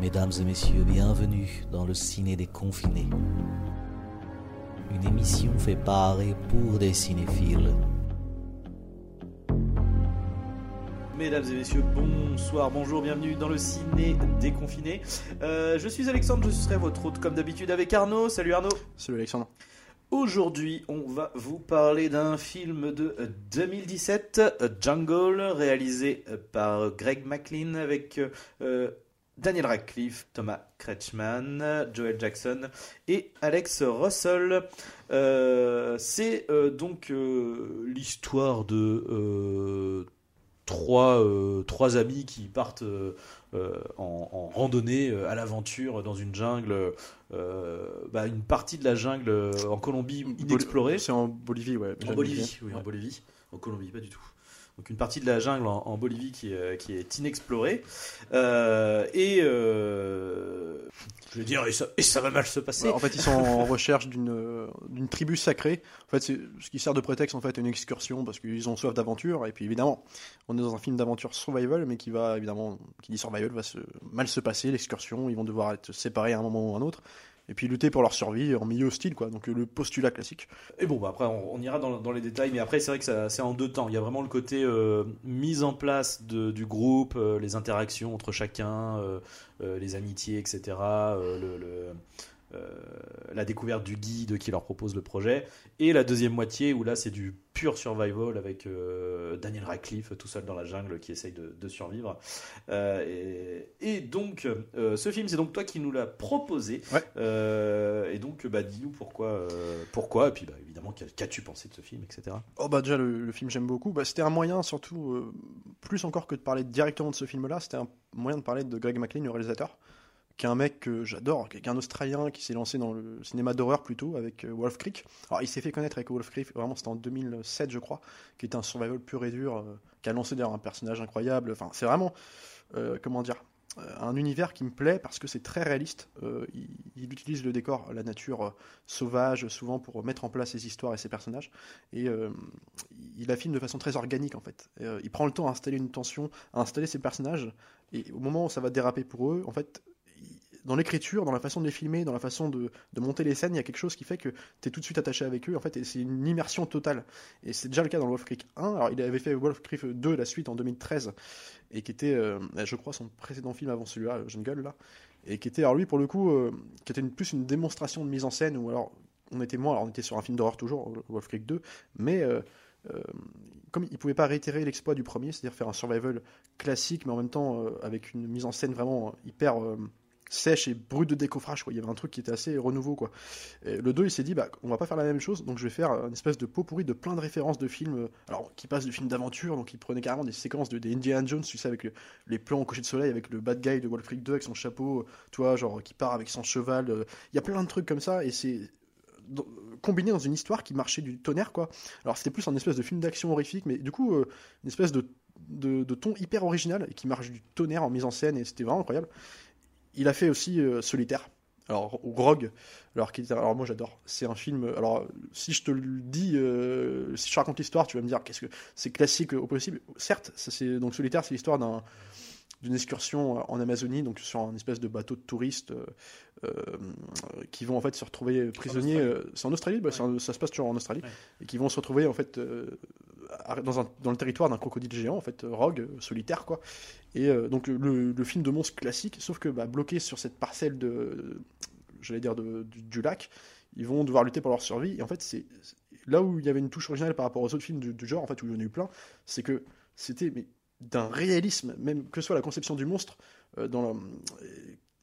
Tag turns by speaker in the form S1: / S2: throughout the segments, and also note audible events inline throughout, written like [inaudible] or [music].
S1: Mesdames et messieurs, bienvenue dans le ciné des confinés. Une émission fait par et pour des cinéphiles.
S2: Mesdames et messieurs, bonsoir, bonjour, bienvenue dans le ciné déconfiné. Euh, je suis Alexandre, je serai votre hôte comme d'habitude avec Arnaud. Salut Arnaud.
S3: Salut Alexandre.
S2: Aujourd'hui, on va vous parler d'un film de 2017, Jungle, réalisé par Greg McLean avec euh, Daniel Radcliffe, Thomas Kretschmann, Joel Jackson et Alex Russell. Euh, C'est euh, donc euh, l'histoire de trois, trois amis qui partent en, en randonnée à l'aventure dans une jungle, bah, une partie de la jungle en Colombie inexplorée.
S3: C'est en Bolivie, ouais.
S2: En Bolivie, oui, en Bolivie. En Colombie, pas du tout. Donc une partie de la jungle en, Bolivie qui, est- qui est inexplorée. Euh, et euh, je veux dire, et ça, et ça va mal se passer.
S3: Ouais, en fait, ils sont en recherche d'une euh, d'une tribu sacrée. En fait, ce qui sert de prétexte en fait à une excursion parce qu'ils ont soif d'aventure. Et puis évidemment, on est dans un film d'aventure survival, mais qui va évidemment, qui dit survival, va se mal se passer l'excursion. Ils vont devoir être séparés à un moment ou à un autre. Et puis lutter pour leur survie en milieu hostile, quoi. Donc le postulat classique.
S2: Et bon, bah après, on, ira dans, les détails, mais après, c'est vrai que c'est en deux temps. Il y a vraiment le côté euh, mise en place du groupe, euh, les interactions entre chacun, euh, les amitiés, etc. la découverte du guide qui leur propose le projet. Et la deuxième moitié, où là, c'est du pur survival avec euh, Daniel Radcliffe tout seul dans la jungle qui essaye de, de survivre. Euh, et, et donc, euh, ce film, c'est donc toi qui nous l'as proposé.
S3: Ouais.
S2: Et donc, bah, dis-nous pourquoi, pourquoi, et puis bah, évidemment, qu'a- qu'as-tu pensé de ce film, etc.
S3: Oh bah déjà le, le film j'aime beaucoup. Bah, c'était un moyen surtout plus encore que de parler directement de ce film-là, c'était un moyen de parler de Greg McLean, le réalisateur, qui est un mec que j'adore, qui est un Australien qui s'est lancé dans le cinéma d'horreur plutôt avec euh, Wolf Creek. Alors il s'est fait connaître avec Wolf Creek, vraiment c'était en 2007 je crois, qui était un survival pur et dur, euh, qui a lancé d'ailleurs un personnage incroyable. Enfin c'est vraiment euh, comment dire un univers qui me plaît parce que c'est très réaliste. Il, il utilise le décor, la nature sauvage, souvent pour mettre en place ses histoires et ses personnages. Et euh, il filme de façon très organique en fait. Il prend le temps à installer une tension, à installer ses personnages. Et au moment où ça va déraper pour eux, en fait, dans l'écriture, dans la façon de les filmer, dans la façon de, monter les scènes, il y a quelque chose qui fait que tu es tout de suite attaché avec eux. En fait, c'est une immersion totale. Et c'est déjà le cas dans Wolf Creek 1. Alors, il avait fait Wolf Creek 2, la suite, en 2013, et qui était, euh, je crois, son précédent film avant celui-là, le Jungle, là. Et qui était, alors lui, pour le coup, euh, qui était plus une démonstration de mise en scène, ou alors on était moins, alors on était sur un film d'horreur toujours, Wolf Creek 2, mais euh, comme il pouvait pas réitérer l'exploit du premier, c'est-à-dire faire un survival classique, mais en même temps avec une mise en scène vraiment hyper sèche et brute de décoffrage, quoi. Il y avait un truc qui était assez renouveau, quoi. Le 2, il s'est dit, bah, on va pas faire la même chose, donc je vais faire une espèce de pot pourri de plein de références de films, euh, alors qui passent de films d'aventure, donc il prenait carrément des séquences de, des Indiana Jones, tu sais, avec le- les plans au coucher de soleil, avec le bad guy de Wolf Creek 2 avec son chapeau, vois, genre qui part avec son cheval. euh, Il y a plein de trucs comme ça, et c'est combiné dans une histoire qui marchait du tonnerre, quoi. Alors c'était plus un espèce de film d'action horrifique, mais du coup, euh, une espèce de, de, de ton hyper original et qui marche du tonnerre en mise en scène, et c'était vraiment incroyable. Il a fait aussi euh, Solitaire. Alors, ou Grog, alors, qui alors moi j'adore. C'est un film. Alors, si je te le dis, euh, si je raconte l'histoire, tu vas me dire qu'est-ce que c'est classique au possible. Certes, ça, c'est donc Solitaire, c'est l'histoire d'un d'une excursion en Amazonie, donc sur un espèce de bateau de touristes euh, euh, qui vont en fait se retrouver prisonniers. Euh, C'est en Australie, bah, un- ça se passe toujours en Australie,
S2: Ouais.
S3: et qui vont se retrouver en fait euh, dans, un- dans le territoire d'un crocodile géant, en fait, euh, rogue, euh, solitaire quoi. Et euh, donc le, film de monstre classique, sauf que bah, bloqué sur cette parcelle de, j'allais dire de- du, lac, ils vont devoir lutter pour leur survie. Et en fait, c'est là où il y avait une touche originale par rapport aux autres films du, genre, en fait, où il y en a eu plein, c'est que c'était d'un réalisme, même que ce soit la conception du monstre, euh, dans, la,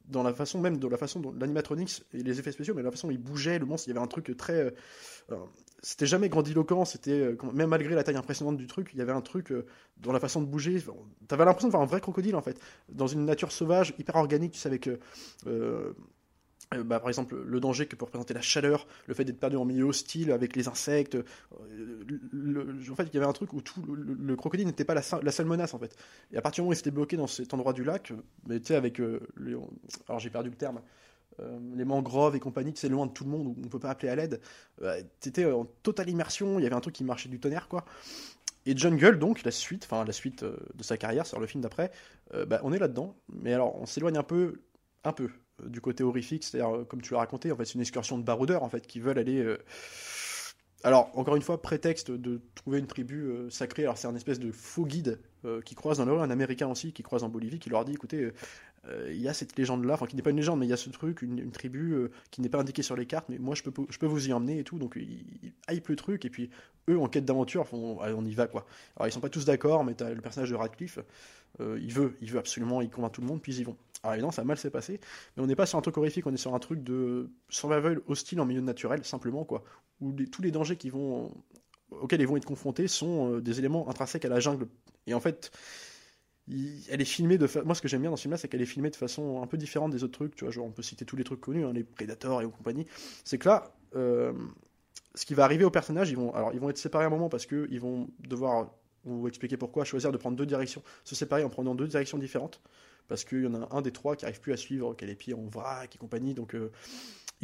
S3: dans la façon même, de la façon dont l'animatronics et les effets spéciaux, mais la façon dont il bougeait, le monstre, il y avait un truc très. euh, c'était jamais grandiloquent, c'était. euh, même malgré la taille impressionnante du truc, il y avait un truc euh, dans la façon de bouger. T'avais l'impression de voir un vrai crocodile en fait, dans une nature sauvage, hyper organique, tu sais, avec. euh, bah, par exemple, le danger que peut représenter la chaleur, le fait d'être perdu en milieu hostile avec les insectes. euh, en fait, il y avait un truc où tout le, le- le crocodile n'était pas la, seule- menace en fait. Et à partir du moment où il s'était bloqué dans cet endroit du lac, euh, mais tu sais, avec. euh, alors j'ai perdu le terme. euh, les mangroves et compagnie, c'est loin de tout le monde, où on peut pas appeler à l'aide. Euh, T'étais en totale immersion, il y avait un truc qui marchait du tonnerre, quoi. Et Jungle, donc, la suite, enfin la suite euh, de sa carrière, c'est le film d'après, euh, bah, on est là-dedans. Mais alors, on s'éloigne un peu un peu euh, du côté horrifique, c'est-à-dire euh, comme tu l'as raconté, en fait, c'est une excursion de baroudeurs en fait qui veulent aller. euh, Alors encore une fois, prétexte de trouver une tribu euh, sacrée. Alors c'est un espèce de faux guide qui croise dans la un Américain aussi qui croise en Bolivie, qui leur dit, écoutez. il y a cette légende-là, enfin qui n'est pas une légende, mais il y a ce truc, une, tribu qui n'est pas indiquée sur les cartes, mais moi je peux, je peux vous y emmener et tout. Donc ils, hype le truc, et puis eux en quête d'aventure allez, on y va quoi. Alors ils sont pas tous d'accord, mais t'as le personnage de Radcliffe, il veut, il veut absolument, il convainc tout le monde, puis ils y vont. Alors évidemment, ça a mal s'est passé, mais on n'est pas sur un truc horrifique, on est sur un truc de survival hostile en milieu naturel, simplement quoi, où tous les dangers auxquels ils vont être confrontés sont euh, des éléments intrinsèques à la jungle. Et en fait, elle est filmée de fa- moi ce que j'aime bien dans ce film là c'est qu'elle est filmée de façon un peu différente des autres trucs tu vois on peut citer tous les trucs connus hein, les Predators et compagnie. C'est que là euh, ce qui va arriver aux personnages ils vont alors ils vont être séparés à un moment parce que ils vont devoir vous expliquer pourquoi choisir de prendre deux directions se séparer en prenant deux directions différentes parce qu'il y en a un des trois qui arrive plus à suivre qui a les pieds en vrac et compagnie donc euh,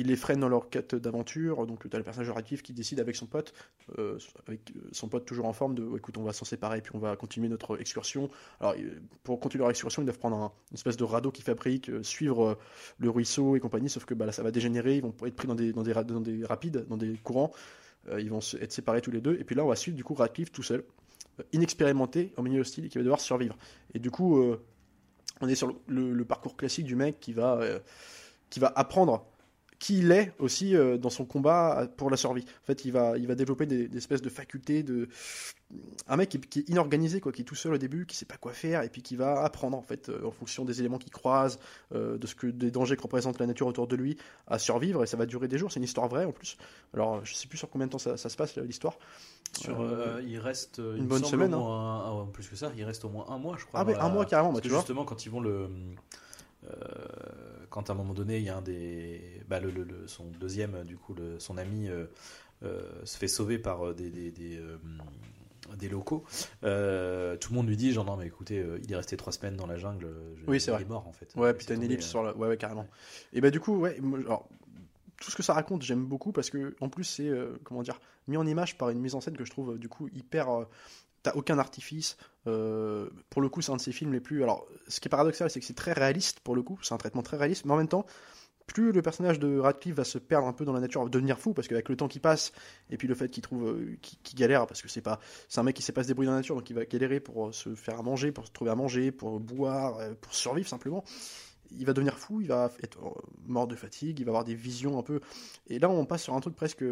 S3: il les freine dans leur quête d'aventure. Donc tu as le personnage actif qui décide avec son pote euh, avec euh, son pote toujours en forme de écoute on va s'en séparer puis on va continuer notre excursion. Alors, pour continuer leur excursion, ils doivent prendre un- une espèce de radeau qui fabrique, euh, suivre euh, le ruisseau et compagnie, sauf que bah, là, ça va dégénérer, ils vont être pris dans des, rapides, dans des courants, ils vont être séparés tous les deux, et puis là, on va suivre du coup Radcliffe tout seul, inexpérimenté, en milieu hostile, et qui va devoir survivre. Et du coup, on est sur le, parcours classique du mec qui va, euh, qui va apprendre qui il est aussi euh, dans son combat pour la survie. En fait, il va, il va développer des, des espèces de facultés de, un mec qui, qui est inorganisé, quoi, qui est tout seul au début, qui sait pas quoi faire, et puis qui va apprendre en fait, euh, en fonction des éléments qu'il croise, euh, de ce que des dangers que représente la nature autour de lui, à survivre. Et ça va durer des jours. C'est une histoire vraie en plus. Alors, je sais plus sur combien de temps ça, ça se passe l'histoire.
S2: Sur,
S3: Euh,
S2: il reste
S3: une bonne semaine, hein.
S2: moins un- ah ouais, plus que ça, il reste au moins un mois, je crois.
S3: Ah, mais un mois carrément, bah, tu vois.
S2: justement, quand ils vont le. Euh, quand à un moment donné, il y a un des. Bah, le, le- le- son deuxième, du coup, le- son ami euh, euh, se fait sauver par des. des, des, des locaux, Euh, tout le monde lui dit genre non mais écoutez euh, il est resté trois semaines dans la jungle, je-
S3: Oui, c'est
S2: il
S3: vrai.
S2: est mort en fait.
S3: Ouais, t'as une ellipse
S2: euh,
S3: sur la. Ouais, ouais, carrément. Et bah, du coup, ouais, alors, tout ce que ça raconte, j'aime beaucoup parce que, en plus, c'est, comment dire, mis en image par une mise en scène que je trouve, du coup, hyper. T'as aucun artifice. Euh, pour le coup, c'est un de ces films les plus. Alors, ce qui est paradoxal, c'est que c'est très réaliste pour le coup. C'est un traitement très réaliste, mais en même temps, plus le personnage de Radcliffe va se perdre un peu dans la nature, va devenir fou, parce qu'avec le temps qui passe, et puis le fait qu'il trouve, euh, qu'il galère, parce que c'est pas, c'est un mec qui sait pas se débrouiller dans la nature, donc il va galérer pour euh, se faire à manger, pour se trouver à manger, pour boire, pour survivre simplement. Il va devenir fou, il va être mort de fatigue, il va avoir des visions un peu. Et là, on passe sur un truc presque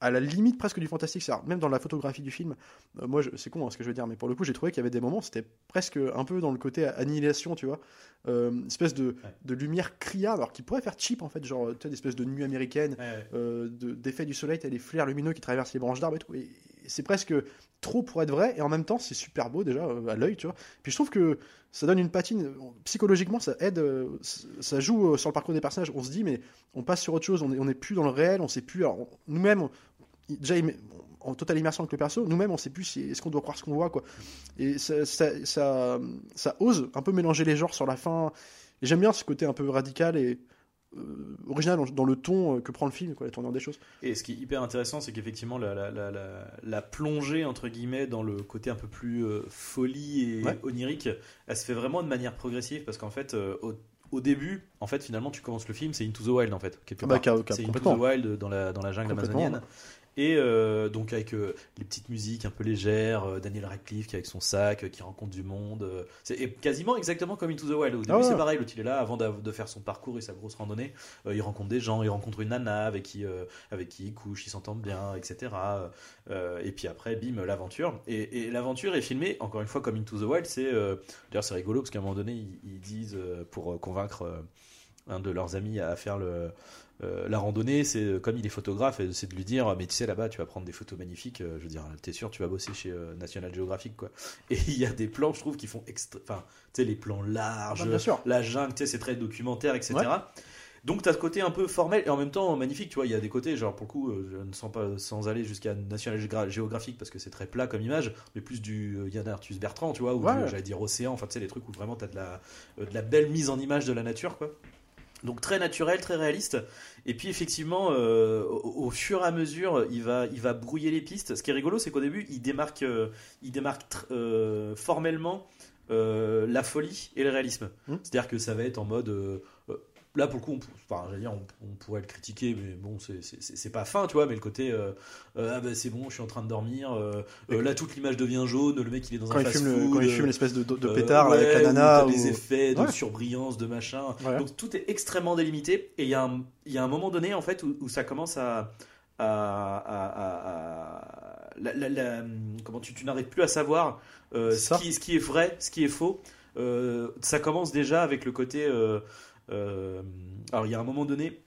S3: à la limite presque du fantastique. C'est-à-dire, même dans la photographie du film, euh, moi, c'est con hein, ce que je veux dire, mais pour le coup, j'ai trouvé qu'il y avait des moments, c'était presque un peu dans le côté annihilation, tu vois, euh, espèce de, de lumière criarde, alors qui pourrait faire cheap en fait, genre tu sais, des espèces de nuit américaine,
S2: ouais,
S3: euh, de- d'effet du soleil, t'as des flares lumineux qui traversent les branches d'arbres et tout. Et c'est presque trop pour être vrai, et en même temps, c'est super beau déjà à l'œil, tu vois. Puis je trouve que ça donne une patine, psychologiquement, ça aide, ça joue sur le parcours des personnages. On se dit, mais on passe sur autre chose, on est, on est plus dans le réel, on sait plus. Alors, nous-mêmes, déjà en totale immersion avec le perso, nous-mêmes, on sait plus si, est-ce qu'on doit croire ce qu'on voit, quoi. Et ça, ça, ça, ça ose un peu mélanger les genres sur la fin. Et j'aime bien ce côté un peu radical et euh, original dans, le ton euh, que prend le film, quoi, la tournure des choses.
S2: Et ce qui est hyper intéressant, c'est qu'effectivement, la, la, la, la, la plongée, entre guillemets, dans le côté un peu plus euh, folie et
S3: Ouais.
S2: onirique, elle se fait vraiment de manière progressive parce qu'en fait, euh, au, au début, en fait, finalement, tu commences le film, c'est Into the Wild, en fait. Quelque
S3: Ah bah,
S2: part.
S3: ca-
S2: c'est Into the Wild dans la, dans la jungle amazonienne. Et euh, donc avec euh, les petites musiques un peu légères, euh, Daniel Radcliffe qui est avec son sac, qui rencontre du monde. c'est quasiment exactement comme Into the Wild. Au début
S3: Ah
S2: c'est pareil, l'autre il est là avant de faire son parcours et sa grosse randonnée. il rencontre des gens, il rencontre une nana avec qui, avec qui il couche, ils s'entendent bien, etc. Et puis après, bim, l'aventure. Et, et l'aventure est filmée, encore une fois, comme Into the Wild. C'est D'ailleurs c'est rigolo parce qu'à un moment donné, ils, ils disent, pour convaincre un de leurs amis à faire le... euh, la randonnée, c'est euh, comme il est photographe, et c'est de lui dire mais tu sais là-bas tu vas prendre des photos magnifiques. euh, je veux dire, t'es sûr tu vas bosser chez euh, National Geographic quoi. [laughs] Et il y a des plans, je trouve, qui font extra... enfin, tu sais les plans larges,
S3: bien sûr.
S2: la jungle, tu sais c'est très documentaire, etc.
S3: Ouais.
S2: Donc t'as ce côté un peu formel et en même temps magnifique, tu vois. Il y a des côtés, genre pour le coup, euh, je ne sens pas sans aller jusqu'à National Geogra- Geographic parce que c'est très plat comme image, mais plus du euh, Yann Arthus Bertrand, tu vois, ou
S3: Ouais.
S2: j'allais dire océan, enfin tu sais les trucs où vraiment t'as de la, euh, de la belle mise en image de la nature, quoi. Donc très naturel, très réaliste. Et puis effectivement, euh, au, au fur et à mesure, il va, il va brouiller les pistes. Ce qui est rigolo, c'est qu'au début, il démarque, euh, il démarque euh, formellement la folie et le réalisme.
S3: Hmm.
S2: C'est-à-dire que ça va être en mode, là pour le coup, on, pou- enfin, j'allais dire, on, on pourrait le critiquer, mais bon, c'est- pas fin, tu vois. Mais le côté, euh, euh, ah bah c'est bon, je suis en train de dormir. euh, là, toute l'image devient jaune. Le mec, il est dans
S3: Quand
S2: un fast-food,
S3: quand il fume l'espèce de, pétard avec la nana. ou-
S2: les effets de
S3: Ouais.
S2: surbrillance, de machin. Donc tout est extrêmement délimité. Et il y, a un- il y a un moment donné, en fait, où, où ça commence à. à, à- à- à- la- la- la- comment tu, tu n'arrives plus à savoir ce, qui, ce qui est vrai, ce qui est faux. Ça commence déjà avec le côté. Euh, alors il y a un moment donné,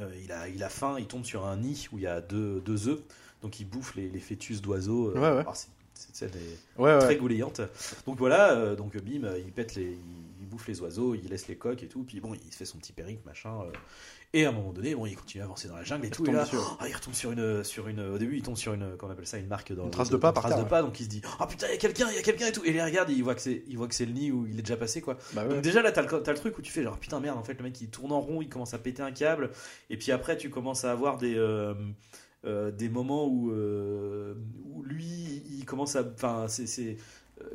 S2: euh, il, a, il a faim, il tombe sur un nid où il y a deux, deux œufs. Donc il bouffe les, les fœtus d'oiseaux. euh,
S3: Ouais, ouais.
S2: des-
S3: Ouais, ouais.
S2: très goulayante. Donc voilà, donc bim, il pète les, bouffe les oiseaux, il laisse les coques et tout, puis bon, il se fait son petit périple, machin. euh, et à un moment donné, bon, il continue à avancer dans la jungle et
S3: Il
S2: tout. Et là, ah, il retombe sur une, sur une, au début, il tombe sur une, comment on appelle ça, une marque dans
S3: Une trace de pas par
S2: trace
S3: terre,
S2: de pas, donc il se dit, ah putain, il y a quelqu'un, il y a quelqu'un et tout. Et il regarde, il voit que c'est, il voit que c'est le nid où il est déjà passé, quoi.
S3: Bah ouais.
S2: Donc déjà là, t'as le, t'as le truc où tu fais genre putain merde, en fait le mec il tourne en rond, il commence à péter un câble, et puis après tu commences à avoir des euh, euh, des moments où où lui il commence à, enfin c'est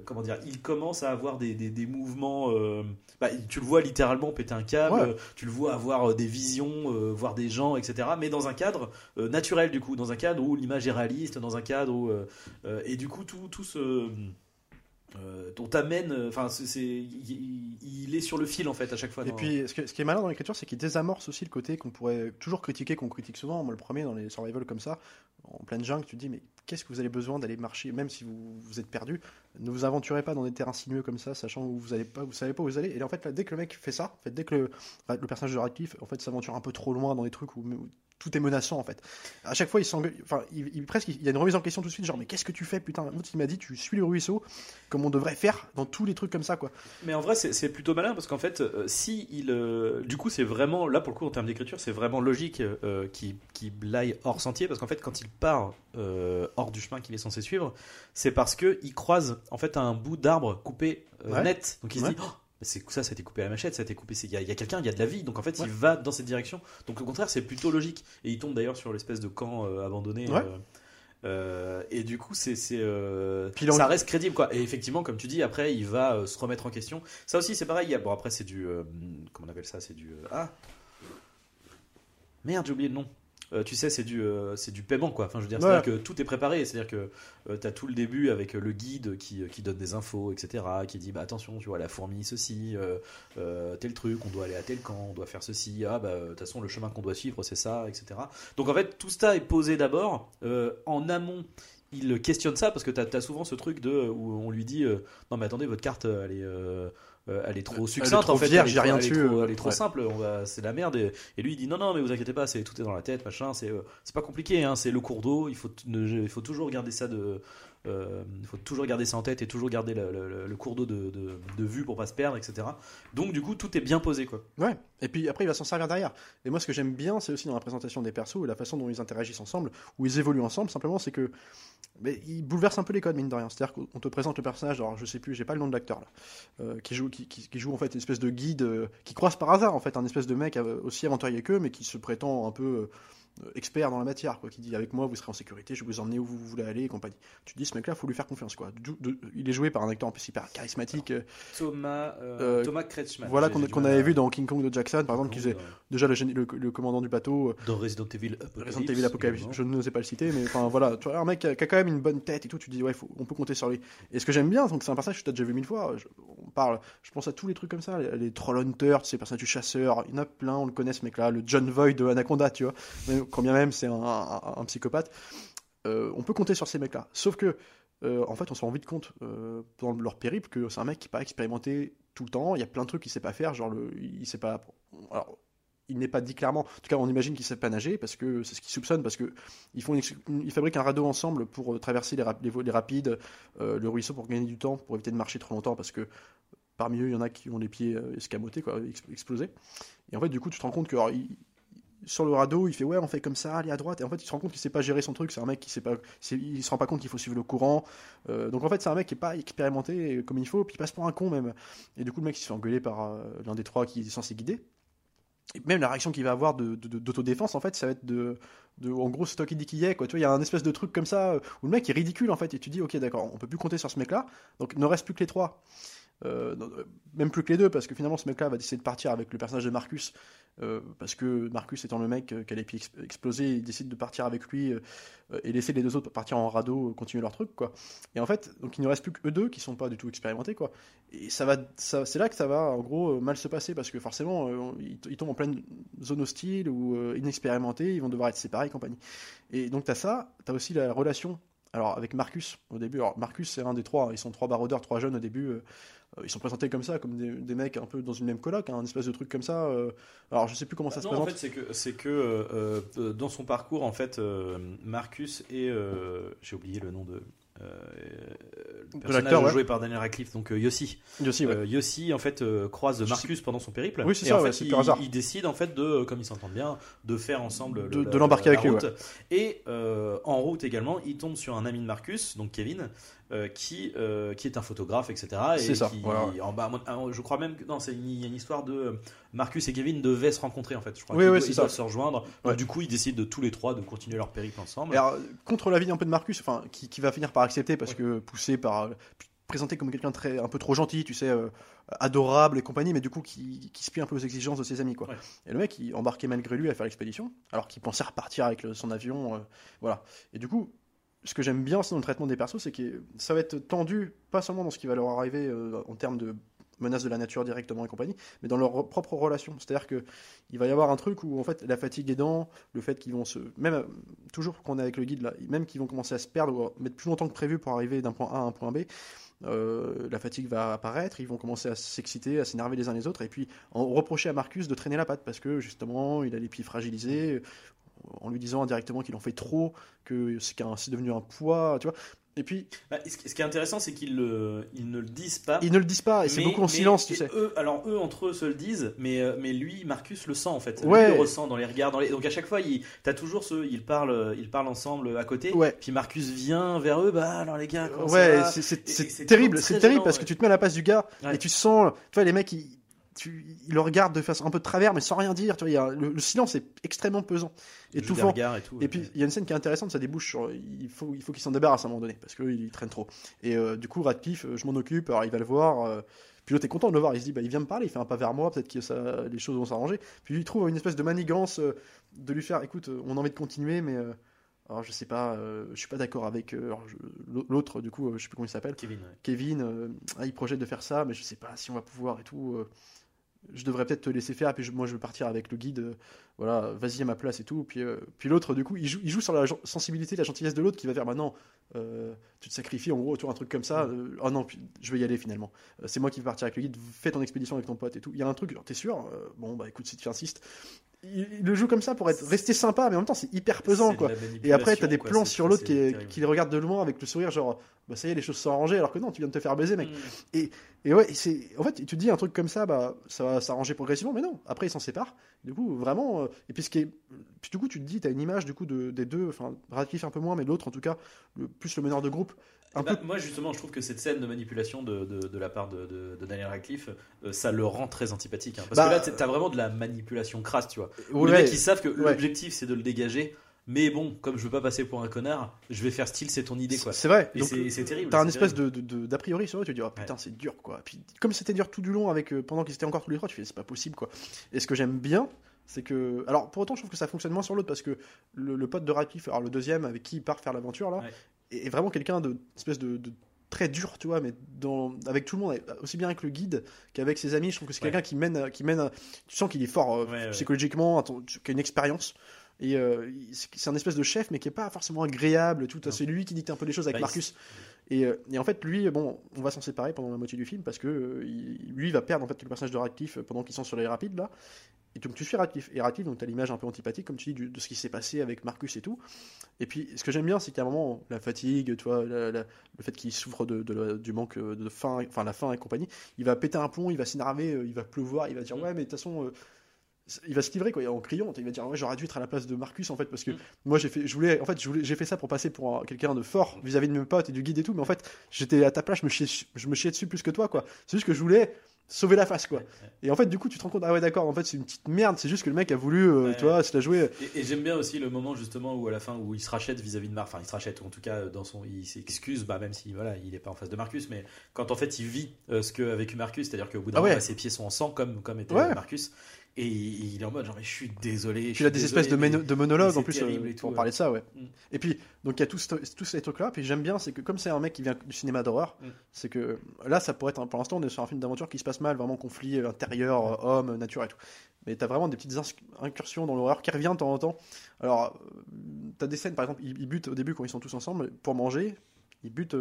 S2: comment dire, il commence à avoir des, des, des mouvements. euh, bah, tu le vois littéralement péter un câble,
S3: Ouais.
S2: euh, tu le vois avoir euh, des visions, euh, voir des gens, etc. Mais dans un cadre euh, naturel du coup, dans un cadre où l'image est réaliste, dans un cadre où euh, euh, et du coup tout tout ce euh, on t'amène, euh, enfin, c'est, il, il est sur le fil en fait à chaque fois.
S3: Et puis, ce, que- ce qui est malin dans l'écriture, c'est qu'il désamorce aussi le côté qu'on pourrait toujours critiquer, qu'on critique souvent. Moi, le premier, dans les survival comme ça, en pleine jungle, tu te dis, mais qu'est-ce que vous avez besoin d'aller marcher, même si vous, vous êtes perdu Ne vous aventurez pas dans des terrains sinueux comme ça, sachant où vous allez pas, vous savez pas où vous allez. Et en fait, là, dès que le mec fait ça, en fait, dès que le, personnage de Radcliffe, en fait, s'aventure un peu trop loin dans des trucs où, où tout est menaçant, en fait. À chaque fois, il s'engueule, enfin, il, il- presque, il y a une remise en question tout de suite, genre, mais qu'est-ce que tu fais, putain? L'autre, il m'a dit, tu suis le ruisseau, comme on devrait faire dans tous les trucs comme ça, quoi.
S2: Mais en vrai, c'est, plutôt malin parce qu'en fait, euh, si il, euh, du coup, c'est vraiment là pour le coup en termes d'écriture, c'est vraiment logique euh, qu'il, qu'il blaye hors sentier parce qu'en fait, quand il part euh, hors du chemin qu'il est censé suivre, c'est parce que il croise en fait un bout d'arbre coupé
S3: Ouais.
S2: net. Donc il se dit. Oh, ça, ça a été coupé à la machette, ça a été coupé. Il y a, il y a quelqu'un, il y a de la vie. Donc en fait,
S3: Ouais.
S2: il va dans cette direction. Donc au contraire, c'est plutôt logique. Et il tombe d'ailleurs sur l'espèce de camp euh, abandonné.
S3: Ouais.
S2: euh, euh, et du coup, c'est, euh, ça reste crédible quoi. Et effectivement, comme tu dis, après, il va se remettre en question. Ça aussi, c'est pareil. Bon, après, c'est du, comment on appelle ça? C'est du, ah, merde, j'ai oublié le nom. Euh, tu sais, c'est du, euh, c'est du paiement quoi. Enfin, je veux dire,
S3: Ouais.
S2: c'est-à-dire que tout est préparé. C'est-à-dire que tu as tout le début avec euh, le guide qui, euh, qui donne des infos, etc. Qui dit, bah attention, tu vois, la fourmi, ceci, euh, euh, tel truc, on doit aller à tel camp, on doit faire ceci. Ah bah, de toute façon, le chemin qu'on doit suivre, c'est ça, etc. Donc en fait, tout ça est posé d'abord euh, en amont. Il questionne ça parce que tu as, souvent ce truc de où on lui dit euh, non mais attendez votre carte elle est euh, euh, elle est trop succincte
S3: trop
S2: en fait
S3: vierge,
S2: elle est
S3: j'ai rien
S2: trop- elle est
S3: dessus,
S2: trop-
S3: euh,
S2: elle est trop
S3: ouais.
S2: simple on va c'est la merde et, et lui il dit non non mais vous inquiétez pas c'est tout est dans la tête machin c'est euh, c'est pas compliqué hein, c'est le cours d'eau il faut t- ne- il faut toujours garder ça de euh, il faut toujours garder ça en tête et toujours garder le, cours d'eau de, vue pour pas se perdre etc donc du coup tout est bien posé quoi
S3: Ouais, et puis après il va s'en servir derrière. Et moi ce que j'aime bien, c'est aussi dans la présentation des persos et la façon dont ils interagissent ensemble, où ils évoluent ensemble, simplement c'est que mais ils bouleversent un peu les codes, mine de rien. C'est-à-dire qu'on te présente le personnage, alors je sais plus, j'ai pas le nom de l'acteur là, euh, qui, joue, qui, joue en fait une espèce de guide, euh, qui croise par hasard en fait, un espèce de mec euh, aussi aventurier qu'eux, mais qui se prétend un peu euh, expert dans la matière, quoi, qui dit avec moi vous serez en sécurité, je vais vous emmener où vous voulez aller et compagnie. Tu te dis ce mec-là, faut lui faire confiance quoi. Du- de- il est joué par un acteur en plus hyper charismatique, euh,
S2: Thomas
S3: Euh,
S2: Thomas Kretschmann
S3: voilà qu'on
S2: mal
S3: avait vu dans King Kong de Jackson par exemple, qui faisait déjà le, génie- le- le commandant du bateau. euh,
S2: dans Resident Evil Apocalypse,
S3: Resident Evil Apocalypse, je n'osais pas le citer, mais enfin voilà, tu vois, un mec qui a, qui a quand même une bonne tête et tout, tu dis ouais, faut- on peut compter sur lui. Et ce que j'aime bien, donc c'est un personnage que tu as déjà vu mille fois, je- on parle, je pense à tous les trucs comme ça, les, les Troll Hunters, ces personnages du chasseur, il y en a plein, on le connaît ce mec-là, le John Voight de Anaconda, tu vois, mais quand bien même c'est un, psychopathe, Euh, on peut compter sur ces mecs-là. Sauf que, euh, en fait, on se rend vite compte euh, dans leur périple que c'est un mec qui n'est pas expérimenté tout le temps, il y a plein de trucs qu'il sait pas faire, genre le, il sait pas. Alors, il n'est pas dit clairement. En tout cas, on imagine qu'il sait pas nager parce que c'est ce qu'il soupçonne parce que ils fabriquent un radeau ensemble pour traverser les, rapides, le ruisseau pour gagner du temps, pour éviter de marcher trop longtemps parce que parmi eux, il y en a qui ont les pieds escamotés, quoi, ex- explosés. Et en fait, du coup, tu te rends compte que sur le radeau, il fait ouais, on fait comme ça, allez à droite. Et en fait, il se rend compte qu'il sait pas gérer son truc. C'est un mec qui sait pas, il se rend pas compte qu'il faut suivre le courant. Euh, donc en fait, c'est un mec qui est pas expérimenté comme il faut, puis il passe pour un con même. Et du coup, le mec il se fait engueuler par euh, l'un des trois qui est censé guider. Et même la réaction qu'il va avoir de- de- de- d'autodéfense, en fait, ça va être de, de en gros, c'est toi qui est, quoi. Tu vois, il y a un espèce de truc comme ça euh, où le mec est ridicule, en fait, et tu dis, ok, d'accord, on peut plus compter sur ce mec-là, donc ne reste plus que les trois. Euh, euh, même plus que les deux, parce que finalement ce mec-là va décider de partir avec le personnage de Marcus, euh, parce que Marcus étant le mec qui a les pieds ex- explosés, il décide de partir avec lui et laisser les deux autres partir en radeau, continuer leur truc, quoi. Et en fait, donc il ne reste plus que eux deux qui sont pas du tout expérimentés, quoi. Et ça ça, c'est là que ça va en gros mal se passer, parce que forcément, ils, tombent en pleine zone hostile ou inexpérimentés, ils vont devoir être séparés et compagnie. Et donc t'as ça, t'as aussi la relation. Alors avec Marcus au début, alors Marcus c'est un des trois, ils sont trois baroudeurs, trois jeunes au début, ils sont présentés comme ça, comme des, des mecs un peu dans une même coloc, hein, un espèce de truc comme ça. euh, alors je sais plus comment ça se
S2: non, en fait, c'est que, c'est que euh, euh, dans son parcours, en fait, euh, Marcus et. euh, j'ai oublié le nom de. Euh, le personnage
S3: l'acteur, ouais.
S2: joué par Daniel Radcliffe, donc euh, Yossi.
S3: Aussi, ouais.
S2: Euh, Yossi, en fait, euh, croise Marcus pendant son périple.
S3: Oui, c'est ça,
S2: en
S3: ouais,
S2: fait,
S3: c'est
S2: il,
S3: hasard.
S2: il décide, en fait, de, comme ils s'entendent bien, de faire ensemble
S3: De-
S2: le-
S3: de l'embarquer avec lui.
S2: Et euh, en route également, il tombe sur un ami de Marcus, donc Kevin, euh, qui, euh, qui est un photographe, etc. Et
S3: C'est ça,
S2: qui-
S3: ouais.
S2: en bas, je crois même que non, c'est une, histoire de euh, Marcus et Kevin devaient se rencontrer en fait. Je crois
S3: Oui, oui,
S2: do-
S3: c'est
S2: ils
S3: ça.
S2: doivent se rejoindre. Donc,
S3: Ouais.
S2: du coup, ils décident de tous les trois de continuer leur périple ensemble.
S3: Et alors, contre l'avis un peu de Marcus, enfin, qui, qui va finir par accepter parce que poussé par présenté comme quelqu'un très un peu trop gentil, tu sais, euh, adorable et compagnie, mais du coup qui, qui se plie un peu aux exigences de ses amis, quoi.
S2: Ouais.
S3: Et le mec, il embarquait malgré lui à faire l'expédition, alors qu'il pensait repartir avec le- son avion, euh, voilà. Et du coup, ce que j'aime bien dans le traitement des persos, c'est que ça va être tendu, pas seulement dans ce qui va leur arriver euh, en termes de menaces de la nature directement et compagnie, mais dans leur propre relation. C'est-à-dire que il va y avoir un truc où en fait la fatigue aidant, le fait qu'ils vont se, même toujours qu'on est avec le guide là, même qu'ils vont commencer à se perdre, ou mettre plus longtemps que prévu pour arriver d'un point A à un point B. euh, la fatigue va apparaître, ils vont commencer à s'exciter, à s'énerver les uns les autres, et puis en reprocher à Marcus de traîner la patte parce que justement il a les pieds fragilisés, en lui disant indirectement qu'il en fait trop, que c'est qu'un- c'est devenu un poids, tu vois. Et puis
S2: Bah, ce qui est intéressant, c'est qu'ils ils ne le disent pas.
S3: ils ne le disent pas, et c'est beaucoup en
S2: mais-
S3: silence, tu sais.
S2: Eux, alors eux entre eux se le disent, mais euh, mais lui, Marcus le sent en fait.
S3: Ouais.
S2: il le ressent dans les regards, dans les... donc à chaque fois, il... t'as toujours ce, ils parlent, ils parlent ensemble à côté.
S3: Ouais.
S2: Puis Marcus vient vers eux, bah alors les gars,
S3: Ouais, c'est- terrible, c'est terrible parce
S2: ouais.
S3: que tu te mets à la place du gars et tu sens, tu vois, les mecs, ils, tu, ils le regardent de façon un peu de travers, mais sans rien dire. Tu vois, il y a, le, le silence est extrêmement pesant, étouffant.
S2: et tout.
S3: Et puis il y a une scène qui est intéressante, ça débouche sur, il faut, il faut qu'il s'en débarrasse à un moment donné parce qu'il traîne trop. Et euh, du coup, Radcliffe, euh, je m'en occupe, alors il va le voir. euh, puis l'autre est content de le voir, il se dit, bah, il vient me parler, il fait un pas vers moi, peut-être que ça, les choses vont s'arranger. Puis il trouve une espèce de manigance euh, de lui faire, écoute, on a envie de continuer, mais alors je sais pas, euh, je suis pas d'accord avec euh, l'autre, du coup, euh, je sais plus comment il s'appelle.
S2: Kevin. ouais.
S3: Kevin, ah, il projette de faire ça, mais je sais pas si on va pouvoir et tout. Je devrais peut-être te laisser faire, puis je- moi je veux partir avec le guide. euh, voilà, vas-y à ma place et tout. Puis, euh, puis l'autre, du coup, il joue, il joue sur la sensibilité, la gentillesse de l'autre qui va faire maintenant, euh, tu te sacrifies en gros, tu vois, un truc comme ça. oh non, je vais y aller finalement. C'est moi qui vais partir avec le guide, fais ton expédition avec ton pote et tout. Il y a un truc, t'es sûr? Bon, bah écoute, si tu insistes. Il, il le joue comme ça pour être resté sympa, mais en même temps, c'est hyper pesant quoi. Et après, t'as des plans sur l'autre qui, qui le regarde de loin avec le sourire, genre, bah ça y est, les choses sont arrangées, alors que non, tu viens de te faire baiser, mec.
S2: Mm.
S3: Et ouais, c'est en fait, tu te dis un truc comme ça, bah ça va s'arranger progressivement, mais non. Après, ils s'en séparent. Du coup, vraiment. euh, et puis ce qui est, puis du coup, tu te dis, t'as une image du coup de, des deux, enfin Radcliffe un peu moins, mais l'autre en tout cas, le, plus le meneur de groupe,
S2: Bah,
S3: peu.
S2: Moi, justement, je trouve que cette scène de manipulation de, de, de la part de, Daniel Radcliffe, euh, ça le rend très antipathique. hein. parce
S3: Bah,
S2: que là, t'as- vraiment de la manipulation crasse, tu vois.
S3: Ouais,
S2: les mecs, ils savent que
S3: ouais.
S2: l'objectif, c'est de le dégager. Mais bon, comme je veux pas passer pour un connard, je vais faire style, c'est ton idée, quoi.
S3: C'est vrai.
S2: C'est- terrible.
S3: T'as un espèce de, de- d'a priori sur eux, tu te dis, oh putain, c'est dur quoi. Puis comme c'était dur tout du long avec euh, pendant qu'ils étaient encore tous les trois, tu fais, c'est pas possible quoi. Et ce que j'aime bien, c'est que. Alors pour autant, je trouve que ça fonctionne moins sur l'autre parce que le, le pote de Radcliffe, alors le deuxième avec qui il part faire l'aventure là,
S2: Ouais.
S3: Est, vraiment quelqu'un de espèce de, de très dur, tu vois, mais dans, avec tout le monde, aussi bien avec le guide qu'avec ses amis. Je trouve que c'est
S2: Ouais.
S3: quelqu'un qui mène, qui mène. Tu sens qu'il est fort euh,
S2: Ouais,
S3: psychologiquement, qui a une expérience. Et euh, c'est un espèce de chef, mais qui est pas forcément agréable. Tout, c'est lui qui dicte un peu les choses avec
S2: Bah,
S3: Marcus. Et, euh, et en fait, lui, bon, on va s'en séparer pendant la moitié du film parce que euh, il- lui, il va perdre en fait le personnage de Radcliffe pendant qu'ils sont sur les rapides là. Et donc tu suis Radcliffe. Et Radcliffe, donc tu as l'image un peu antipathique, comme tu dis, du- de ce qui s'est passé avec Marcus et tout. Et puis, ce que j'aime bien, c'est qu'à un moment, la fatigue, la- la- le fait qu'il souffre de, du manque de faim, enfin la faim et compagnie, il va péter un plomb, il va s'énerver, euh, il va pleuvoir, il va dire
S2: Mm.
S3: ouais, mais de toute façon. euh, il va se livrer quoi en criant il va dire ouais j'aurais dû être à la place de Marcus en fait parce que
S2: Mm.
S3: moi j'ai fait je voulais en fait j'ai fait ça pour passer pour un- quelqu'un de fort vis-à-vis de mes potes et du guide et tout mais en fait j'étais à ta place je me chiais je me chiais dessus plus que toi quoi c'est juste que je voulais sauver la face, quoi.
S2: Ouais, ouais.
S3: Et en fait, du coup, tu te rends compte, ah ouais, d'accord, en fait, c'est une petite merde, c'est juste que le mec a voulu, euh,
S2: Ouais.
S3: tu vois, se la jouer.
S2: Et, et j'aime bien aussi le moment justement où à la fin où il se rachète vis-à-vis de Marcus, enfin il se rachète ou en tout cas dans son, il s'excuse, bah même si voilà il est pas en face de Marcus, mais quand en fait il vit euh, ce qu'a vécu Marcus, c'est-à-dire qu'au bout d'un
S3: Ah
S2: moment bah, ses pieds sont en sang comme comme était. Marcus, et il, est en mode genre mais je suis désolé.
S3: Puis il a des espèces de, monologues en plus euh,
S2: tout,
S3: pour
S2: ouais.
S3: parler de ça, ouais.
S2: Mm.
S3: Et puis, donc il y a tous ces trucs-là. Puis j'aime bien, c'est que comme c'est un mec qui vient du cinéma d'horreur,
S2: Mm.
S3: c'est que là, ça pourrait être, pour l'instant, on est sur un film d'aventure qui se passe mal, vraiment conflit euh, intérieur, euh, homme, nature et tout. Mais t'as vraiment des petites incursions dans l'horreur qui reviennent de temps en temps. Alors, euh, t'as des scènes, par exemple, ils, ils butent au début quand ils sont tous ensemble pour manger. Ils butent,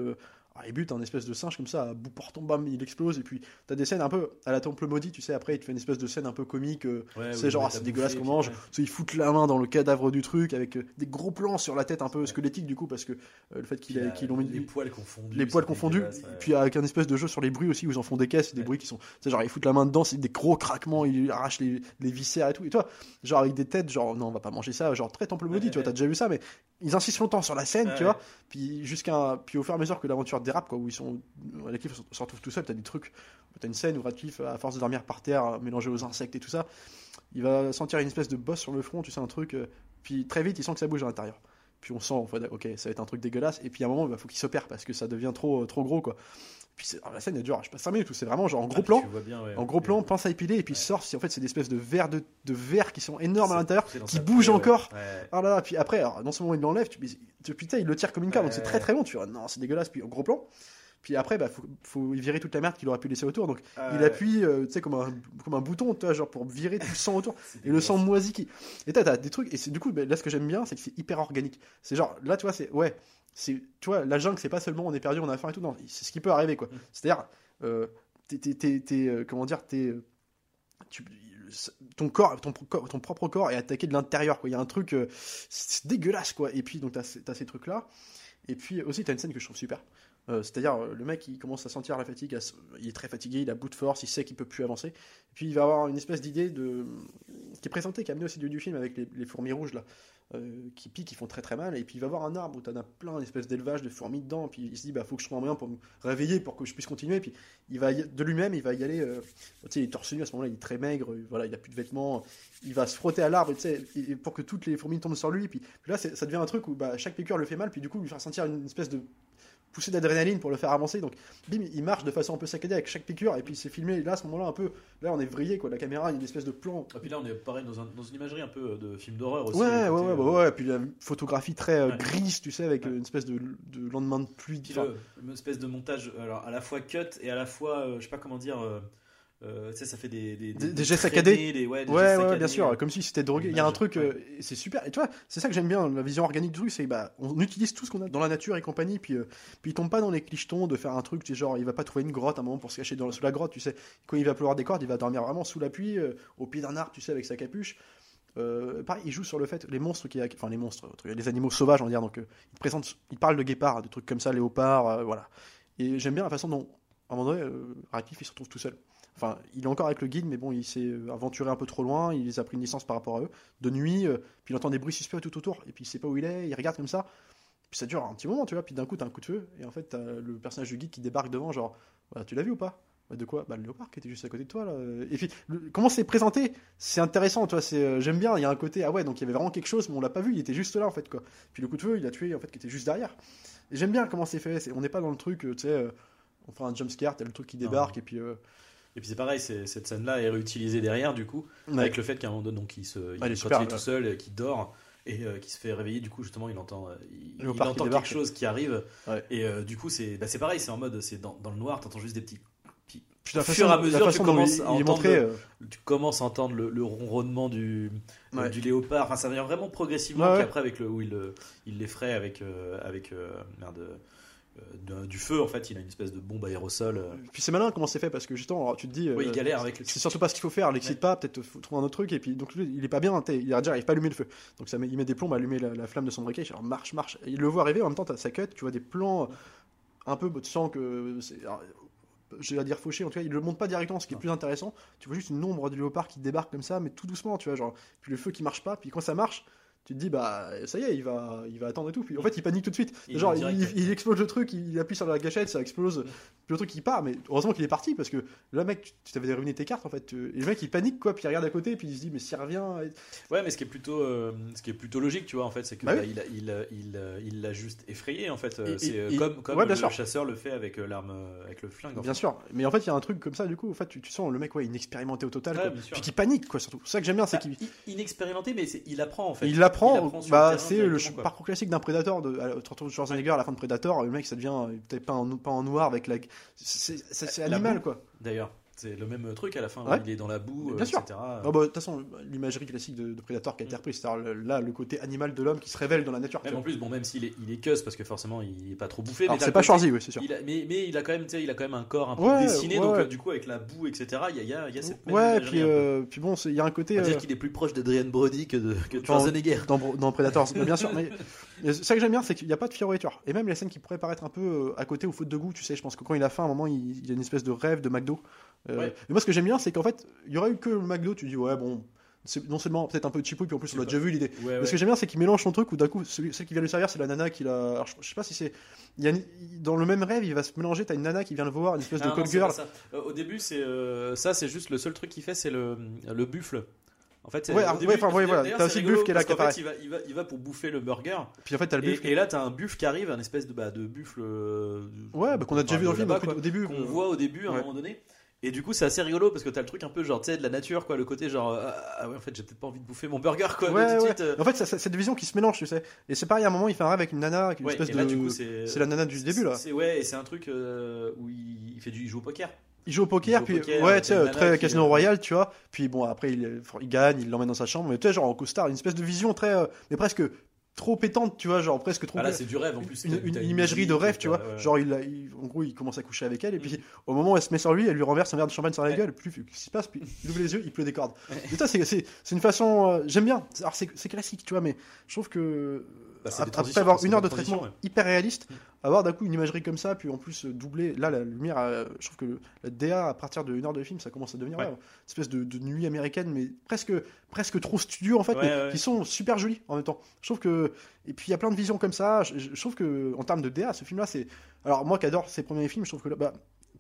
S3: euh, ah, ils butent un espèce de singe comme ça, à bout portant, bam, il explose. Et puis t'as des scènes un peu à la temple maudit, tu sais. Après, il te fait une espèce de scène un peu comique. euh,
S2: Ouais,
S3: c'est
S2: où
S3: genre,
S2: il
S3: ah, c'est dégueulasse qu'on mange. ils foutent la main dans le cadavre du truc avec euh, des gros plans sur la tête un peu squelettique du coup parce que euh, le fait qu'ils l'ont mis
S2: les poils confondus.
S3: les poils confondus
S2: ouais.
S3: puis avec un espèce de jeu sur les bruits aussi où ils en font des caisses et des bruits qui sont tu sais genre ils foutent la main dedans c'est des gros craquements ils arrachent les, les viscères et tout et toi genre avec des têtes genre non on va pas manger ça genre très temple maudit tu vois t'as déjà vu ça mais ils insistent longtemps sur la scène tu
S2: ouais.
S3: vois. Puis jusqu'à puis au fur et à mesure que l'aventure dérape quoi où ils sont Radcliffe se retrouve tout seul t'as des trucs t'as une scène où Radcliffe à force de dormir par terre mélangé aux insectes et tout ça il va sentir une espèce de bosse sur le front tu sais un truc euh, puis très vite il sent que ça bouge à l'intérieur. Puis on sent en fait, ok ça va être un truc dégueulasse et puis à un moment il faut qu'il s'opère parce que ça devient trop trop gros quoi puis c'est- alors, la scène elle dure je sais pas 5 minutes où c'est vraiment genre en
S2: Ah,
S3: gros plan
S2: bien, ouais,
S3: en gros
S2: ouais.
S3: plan pince à épiler et puis sort si en fait c'est des espèces de verres de, de qui sont énormes à l'intérieur
S2: dans
S3: qui bougent
S2: plaie,
S3: encore. Ah là là, puis après, alors, non seulement il l'enlève, tu, tu, putain, il le tire comme une carte, donc c'est très très long. Tu vois, non, c'est dégueulasse. Puis en gros plan. Puis après, bah, faut, faut virer toute la merde qu'il aurait pu laisser autour. Donc il appuie, euh, tu sais, comme un, comme un bouton, genre pour virer tout le sang autour. [laughs] Et le sang moisi qui. Et t'as t'as des trucs. Et c'est du coup, bah, là, ce que j'aime bien, c'est que c'est hyper organique. C'est genre, là, tu vois, c'est. Ouais. C'est Tu vois, la jungle, c'est pas seulement on est perdu, on a faim et tout. Non, c'est ce qui peut arriver, quoi.
S2: Mm.
S3: C'est-à-dire, euh, t'es. t'es- t'es- euh, comment dire, t'es. euh, ton corps, ton, ton propre corps est attaqué de l'intérieur. quoi. Il y a un truc, euh, c'est c'est dégueulasse quoi. Et puis donc t'as ces- t'as ces trucs là. Et puis aussi t'as une scène que je trouve super. Euh, C'est-à-dire euh, le mec il commence à sentir la fatigue, il est très fatigué, il a bout de force, il sait qu'il peut plus avancer. Puis il va avoir une espèce d'idée de qui est présentée, qui est amenée aussi du, du film avec les, fourmis rouges là, euh, qui piquent, qui font très très mal. Et puis il va voir un arbre où t'en as plein d'espèces d'élevage de fourmis dedans. Puis il se dit bah faut que je trouve un moyen pour me réveiller pour que je puisse continuer. Puis il va de lui-même il va y aller. tu sais il est torse nu à ce moment-là, il est très maigre, voilà il a plus de vêtements. Il va se frotter à l'arbre, tu sais, pour que toutes les fourmis tombent sur lui. Puis, puis là, ça devient un truc où bah, chaque piqûre le fait mal, puis du coup, lui faire sentir une espèce de poussée d'adrénaline pour le faire avancer. Donc, bim, il marche de façon un peu saccadée avec chaque piqûre, et puis c'est filmé. Et là, à ce moment-là, un peu, là, on est vrillé, quoi. La caméra, il y a une espèce de plan.
S2: Et puis là, on est pareil dans, un- dans une imagerie un peu euh, de film d'horreur aussi.
S3: Ouais, ouais, ouais,
S2: euh,
S3: bah ouais, puis la photographie très euh,
S2: Ouais.
S3: grise, tu sais, avec
S2: Ouais.
S3: une espèce de, de lendemain de pluie.
S2: Puis
S3: Enfin,
S2: le- une espèce de montage, alors à la fois cut et à la fois, euh, je sais pas comment dire, euh, euh, tu sais, ça fait des, des,
S3: Des- des gestes saccadés.
S2: des- ouais,
S3: Ouais,
S2: gestes
S3: ouais,
S2: saccadés.
S3: bien sûr, comme si c'était drogué. Il y a un truc, euh, c'est super. Et tu vois, c'est ça que j'aime bien, la vision organique du truc, c'est bah, on utilise tout ce qu'on a dans la nature et compagnie, puis, euh, puis il tombe pas dans les clichetons de faire un truc, tu sais, genre, il va pas trouver une grotte à un moment pour se cacher dans, sous la grotte, tu sais. Quand il va pleuvoir des cordes, il va dormir vraiment sous la pluie, euh, au pied d'un arbre, tu sais, avec sa capuche. Euh, pareil, il joue sur le fait, les monstres qui, enfin les monstres, les animaux sauvages, on va dire. Donc, euh, il présente, il parle de guépards, de trucs comme ça, léopards, euh, voilà. Et j'aime bien la façon dont, à un moment donné, euh, Radcliffe, il se retrouve tout seul. Enfin, il est encore avec le guide, mais bon, il s'est euh, aventuré un peu trop loin, il les a pris une licence par rapport à eux. De nuit, euh, puis il entend des bruits suspects tout autour, et puis il sait pas où il est, il regarde comme ça. Puis ça dure un petit moment, tu vois, puis d'un coup, t'as un coup de feu, et en fait, t'as le personnage du guide qui débarque devant, genre, Bah, tu l'as vu ou pas? Bah, De quoi? Bah, le léopard qui était juste à côté de toi, là. Et puis, le- comment c'est présenté? C'est intéressant, tu vois, c'est, euh, j'aime bien, il y a un côté, ah ouais, donc il y avait vraiment quelque chose, mais on l'a pas vu, il était juste là, en fait, quoi. Puis le coup de feu, il a tué, en fait, qui était juste derrière. Et j'aime bien comment c'est fait, on n'est pas dans le truc, euh, tu sais, euh, on fait un jumpscare, t'as le truc qui débarque, et puis. euh,
S2: Et puis c'est pareil, cette scène-là est réutilisée derrière, du coup,
S3: ouais.
S2: avec le fait qu'à un moment donné, donc, il, se, il, quand
S3: super,
S2: il est tout seul, euh, qu'il dort et euh, qu'il se fait réveiller, du coup, justement, il entend, euh, il,
S3: qui
S2: entend
S3: débarque.
S2: quelque chose qui arrive.
S3: Ouais.
S2: Et euh, du coup, c'est bah, c'est pareil, c'est en mode, c'est dans, dans le noir, t'entends juste des petits.
S3: Puis la
S2: fur et à mesure, tu commences à entendre
S3: montré, euh,
S2: Tu commences à entendre le, le ronronnement du,
S3: Ouais.
S2: du léopard. Enfin, ça vient vraiment progressivement. Puis après, avec le, où il, le- il l'effraie avec, avec merde, de- du feu, en fait, il a une espèce de bombe aérosol. euh.
S3: Puis c'est malin comment c'est fait parce que justement, alors, tu te dis.
S2: Oui,
S3: euh,
S2: il galère avec le.
S3: C'est surtout pas ce qu'il faut faire, l'excite
S2: Ouais.
S3: pas, peut-être faut trouver un autre truc, et puis donc lui, il est pas bien, il n'arrive pas à allumer le feu. Donc ça met, il met des plombs à allumer la, la flamme de son briquet, alors marche, marche. Et il le voit arriver, en même temps, sa cut, tu vois des plans un peu, tu sens que c'est. alors, Je vais dire fauché, en tout cas, il le montre pas directement, ce qui est
S2: Non.
S3: plus intéressant. Tu vois juste une ombre du léopard qui débarque comme ça, mais tout doucement, tu vois, genre. Puis le feu qui marche pas, puis quand ça marche, tu te dis bah ça y est, il va, il va attendre et tout. Puis en fait, il panique tout de suite.
S2: Il
S3: Genre, il, explose le truc, il appuie sur la gâchette, ça explose. Puis le truc il part, mais heureusement qu'il est parti parce que là, mec, tu- t'avais ruiné tes cartes en fait. Et le mec il panique quoi, puis il regarde à côté, puis il se dit mais s'il revient.
S2: Ouais, mais ce qui est plutôt, euh, ce qui est plutôt logique, tu vois, en fait, c'est que
S3: Bah
S2: bah,
S3: oui.
S2: il, l'a juste effrayé, en fait. Euh, c'est euh, comme, comme
S3: ouais, bien
S2: le
S3: sûr.
S2: chasseur le fait avec euh, l'arme, euh, avec le flingue. en
S3: Bien
S2: fait.
S3: sûr, mais en fait il y a un truc comme ça du coup, en fait tu, tu sens le mec ouais inexpérimenté au total,
S2: Ouais,
S3: quoi. puis qui panique quoi surtout. C'est ça que j'aime bien, c'est
S2: Bah,
S3: qu'il
S2: inexpérimenté, mais il apprend en fait.
S3: Il apprend, bah, c'est le parcours classique d'un prédateur de à- Torture Schwarzenegger à la fin de Predator, le mec ça devient euh, peut-être pas en, pas en noir avec la. C'est animal
S2: boue.
S3: quoi.
S2: D'ailleurs, c'est le même truc à la fin.
S3: Ouais.
S2: Il est dans la boue,
S3: Bien
S2: euh,
S3: sûr.
S2: etc.
S3: Ah bah, De toute façon, l'imagerie classique de, de Predator qui a été reprise, c'est-à-dire là le côté animal de l'homme qui se révèle dans la nature.
S2: Même en plus, bon, même s'il est, il est cuss parce que forcément il est pas trop bouffé.
S3: Alors
S2: mais
S3: c'est pas Schwarzy, oui, c'est sûr.
S2: il a- mais, mais il a quand même, tu sais, il a quand même un corps un peu
S3: Ouais,
S2: dessiné,
S3: ouais,
S2: donc euh, du coup avec la boue, etc. Il y a, il y a, y a cette même
S3: Ouais, puis, euh, puis bon, il y a un côté.
S2: On va dire
S3: euh,
S2: qu'il est plus proche d'Adrian Brody que de que de
S3: Dans-
S2: Schwarzenegger.
S3: dans, dans Predator, [laughs] mais bien sûr. Mais, ça que j'aime bien, c'est qu'il n'y a pas de fioriture. Et même les scènes qui pourraient paraître un peu euh, à côté ou faute de goût, tu sais, je pense que quand il a faim, à un moment, il, il y a une espèce de rêve de McDo. Euh,
S2: Ouais.
S3: Mais moi, ce que j'aime bien, c'est qu'en fait, il y aurait eu que le McDo, tu dis, ouais, bon, c'est non seulement peut-être un peu cheapou, puis en plus, on a déjà vu l'idée.
S2: Ouais,
S3: Mais
S2: ouais.
S3: ce que j'aime bien, c'est qu'il mélange son truc où d'un coup, celui, celle qui vient le servir, c'est la nana qui l'a. Alors, je, je sais pas si c'est. il y a une- Dans le même rêve, il va se mélanger, t'as une nana qui vient le voir, une espèce
S2: Ah
S3: de
S2: c'est
S3: girl.
S2: Euh, au début, c'est euh, ça, c'est juste le seul truc qu'il fait, c'est le, le buffle. En fait, c'est-
S3: Ouais,
S2: début-
S3: ouais, enfin, ouais, voilà. T'as aussi le buff qui est là, qui apparaît.
S2: fait, il va, il, va, il va pour bouffer le burger.
S3: Puis en fait, t'as le
S2: Et,
S3: buff.
S2: et là, t'as un buff qui arrive, un espèce de, bah, de buffle. euh,
S3: Ouais, bah, qu'on a déjà
S2: enfin,
S3: vu dans le
S2: de
S3: film au, début.
S2: qu'on voit au début à un moment donné. Et du coup, c'est assez rigolo parce que t'as le truc un peu genre, tu sais, de la nature, quoi, le côté genre, ah, ah ouais, en fait, j'ai peut-être pas envie de bouffer mon burger, quoi,
S3: Ouais,
S2: mais tout de
S3: ouais.
S2: suite. euh,
S3: En fait, ça- ça- cette vision qui se mélange, tu sais. Et c'est pareil, à un moment, il fait un rêve avec une nana, une
S2: ouais,
S3: espèce
S2: là,
S3: de.
S2: c'est.
S3: C'est la nana du début là.
S2: C'est ouais, et c'est un truc euh, où il, fait du, il joue au poker.
S3: Il joue au poker,
S2: au
S3: puis
S2: poker
S3: ouais, tu sais, euh, très Casino
S2: euh,
S3: Royal, tu vois. Puis bon, après, il, il gagne, il l'emmène dans sa chambre, mais tu sais, genre en costard, une espèce de vision très, euh, mais presque trop pétante, tu vois, genre presque trop.
S2: Ah là, c'est du rêve en plus.
S3: une, une imagerie de rêve, tu vois.
S2: ouais.
S3: Genre, il, il- en gros, il commence à coucher avec elle, et puis au moment où elle se met sur lui, elle lui renverse un verre de champagne sur la
S2: Ouais.
S3: gueule. Plus, qu'est-ce qui se passe Puis il ouvre les yeux, il pleut des cordes. Et ça, c'est- c'est c'est une façon. euh, J'aime bien. Alors, c'est c'est classique, tu vois, mais je trouve que.
S2: Bah,
S3: après avoir une heure de traitement
S2: ouais.
S3: hyper réaliste,
S2: Mm.
S3: avoir d'un coup une imagerie comme ça, puis en plus euh, doublé. Là, la lumière, euh, je trouve que la DA, à partir d'une heure de film, ça commence à devenir
S2: Ouais.
S3: une espèce de, de nuit américaine, mais presque, presque trop studio en fait, mais qui sont super jolies en même temps. Je trouve que. Et puis il y a plein de visions comme ça. Je trouve que, en termes de DA, ce film-là, c'est. Alors, moi qui adore ses premiers films, je trouve que là, bah,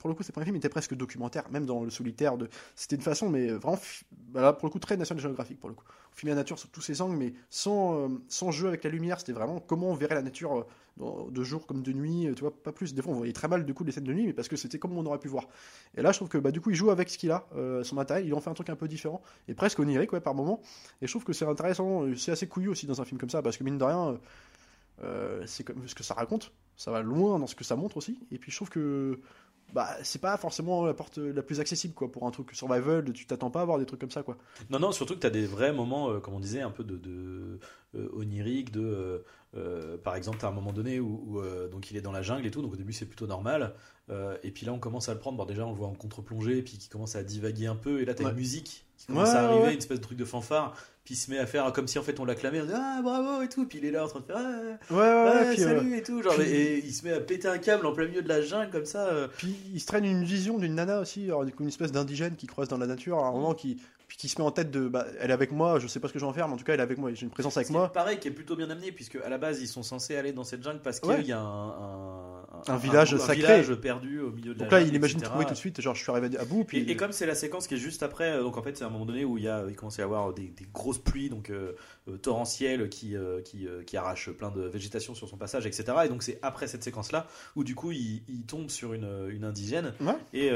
S3: pour le coup, ses premiers films étaient presque documentaires, même dans le solitaire. C'était une façon, mais vraiment, fi- bah pour le coup, très National Geographic, pour le coup. Filmer la nature sous tous ses angles, mais sans, euh, sans jeu avec la lumière. C'était vraiment comment on verrait la nature euh, de jour comme de nuit, euh, tu vois, pas plus. Des fois, on voyait très mal du coup les scènes de nuit, mais parce que c'était comme on aurait pu voir. Et là, je trouve que bah, du coup, il joue avec ce qu'il a, euh, son matériel, il en fait un truc un peu différent, et presque onirique, ouais, par moment. Et je trouve que c'est intéressant, c'est assez couillu aussi dans un film comme ça, parce que mine de rien, c'est comme ce que ça raconte, ça va loin dans ce que ça montre aussi. Et puis je trouve que bah, c'est pas forcément la porte la plus accessible quoi pour un truc survival, tu t'attends pas à voir des trucs comme ça quoi.
S2: Non, non, surtout que tu as des vrais moments, euh, comme on disait, un peu de, de euh, onirique, de. euh, par exemple, as un moment donné où, où, donc il est dans la jungle et tout, donc au début c'est plutôt normal. et puis là, on commence à le prendre. Bon, déjà, on le voit en contre-plongée, puis qui commence à divaguer un peu. Et là, tu as
S3: Ouais.
S2: une musique qui commence
S3: Ouais,
S2: à arriver,
S3: ouais.
S2: une espèce de truc de fanfare. Puis il se met à faire comme si en fait on l'acclamait. on dit, Ah, bravo et tout. Puis il est là en train de faire Ah,
S3: Ouais ouais, ouais,
S2: ouais,
S3: puis, euh,
S2: salut et tout. Genre,
S3: puis-
S2: et, il se met à péter un câble en plein milieu de la jungle comme ça. euh.
S3: puis il se traîne une vision d'une nana aussi, alors, une espèce d'indigène qui croise dans la nature à un moment qui puis qui se met en tête de bah, elle est avec moi, je sais pas ce que j'en vais faire, mais en tout cas elle est avec moi, j'ai une présence avec moi.
S2: pareil, qui est plutôt bien amené, puisque à la base ils sont censés aller dans cette jungle parce qu'il y a un, un,
S3: Un village
S2: un
S3: sacré.
S2: village perdu au milieu de la
S3: Donc là
S2: jungle,
S3: il imagine
S2: etc.
S3: trouver tout de suite, genre je suis arrivé à bout, puis
S2: Et, et comme c'est la séquence qui est juste après, euh, donc en fait c'est un moment donné où il, y a, il commence à y avoir des, des grosses pluies donc euh, euh, torrentielles qui, euh, qui, euh, qui arrachent plein de végétation sur son passage, etc. Et donc c'est après cette séquence-là où du coup il, il tombe sur une, une indigène
S3: Ouais.
S2: et,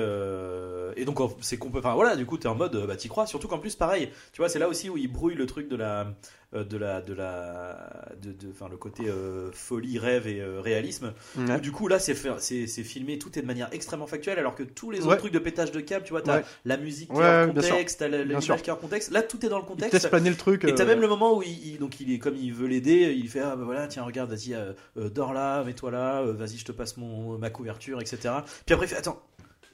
S2: et donc c'est qu'on peut, enfin voilà, du coup t'es en mode bah t'y crois, surtout qu'en plus pareil, tu vois c'est là aussi où il brouille le truc de la de la de la de, de- enfin le côté euh, folie rêve et euh, réalisme. Où du coup là c'est c'est c'est filmé tout est de manière extrêmement factuelle alors que tous les autres trucs de pétage de câble tu vois t'as
S3: Ouais.
S2: la musique qui est
S3: sûr.
S2: contexte t'as l'image qui est hors contexte. Là tout est dans le
S3: il
S2: contexte.
S3: te planer le truc.
S2: et t'as
S3: euh,
S2: même le moment où il, il- donc il est comme il veut l'aider il fait ah bah voilà tiens regarde vas-y euh, euh, dors là mets-toi là euh, vas-y je te passe mon ma couverture etc puis après il fait attends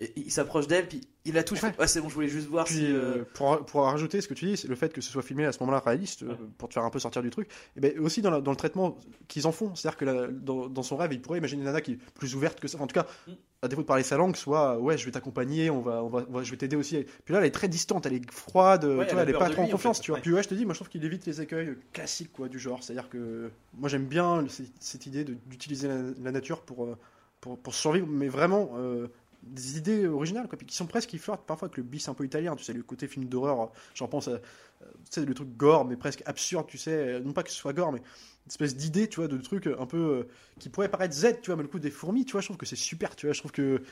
S2: Et il s'approche d'elle, puis il la touche.
S3: Ouais.
S2: Ah, c'est bon, je voulais juste voir
S3: Puis,
S2: si.
S3: euh,
S2: euh,
S3: pour, pour rajouter ce que tu dis, c'est le fait que ce soit filmé à ce moment-là réaliste, euh,
S2: Ouais.
S3: pour te faire un peu sortir du truc, et ben aussi dans, la- dans le traitement qu'ils en font. C'est-à-dire que la- dans, dans son rêve, il pourrait imaginer une nana qui est plus ouverte que ça. Enfin, en tout cas,
S2: Mm.
S3: à défaut de parler sa langue, soit ouais, je vais t'accompagner, on va, on va, on va- je vais t'aider aussi. Puis là, elle est très distante, elle est froide,
S2: Ouais,
S3: tu
S2: elle
S3: vois,
S2: a
S3: elle est pas trop en confiance,
S2: fait.
S3: tu vois. Puis ouais, je te dis, moi je trouve qu'il évite les écueils classiques quoi, du genre. C'est-à-dire que moi j'aime bien cette, cette idée d'utiliser la, la nature pour, pour, pour survivre, mais vraiment. euh, des idées originales qui sont presque qui flirtent parfois avec le bis un peu italien tu sais le côté film d'horreur j'en pense à euh, tu le truc gore mais presque absurde tu sais euh, non pas que ce soit gore mais une espèce d'idée tu vois de truc un peu euh, qui pourrait paraître Z tu vois mais le coup des fourmis tu vois je trouve que c'est super tu vois je trouve que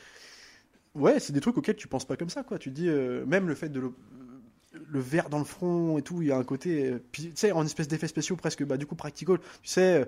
S3: ouais c'est des trucs auxquels tu penses pas comme ça quoi tu dis même le fait de le le verre dans le front et tout, il y a un côté, tu sais, en espèce d'effets spéciaux presque, bah, du coup, practical, tu sais,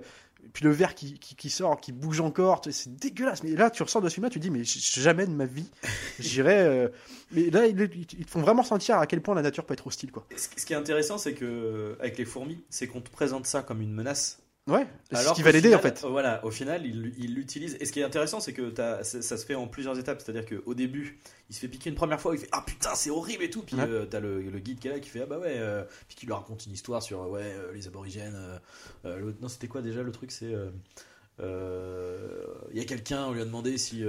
S3: puis le verre qui, qui, qui sort, qui bouge encore, tu sais, c'est dégueulasse. Mais là, tu ressors de ce film-là, tu te dis, mais jamais de ma vie, [laughs] j'irais. euh, Mais là, ils, ils- ils te font vraiment sentir à quel point la nature peut être hostile, quoi.
S2: Ce ce qui est intéressant, c'est que avec les fourmis, c'est qu'on te présente ça comme une menace.
S3: Ouais, c'est ce qui va l'aider, en fait.
S2: euh, Voilà, au final, il il l'utilise. Et ce qui est intéressant, c'est que ça, ça se fait en plusieurs étapes. C'est-à-dire qu'au début, il se fait piquer une première fois, il fait Ah putain, c'est horrible et tout. Puis
S3: Ouais.
S2: euh, t'as le, le guide qui est là qui fait Ah bah ouais. euh, puis qui lui raconte une histoire sur ouais, euh, les aborigènes. non, c'était quoi déjà le truc C'est. Il y a quelqu'un, on lui a demandé si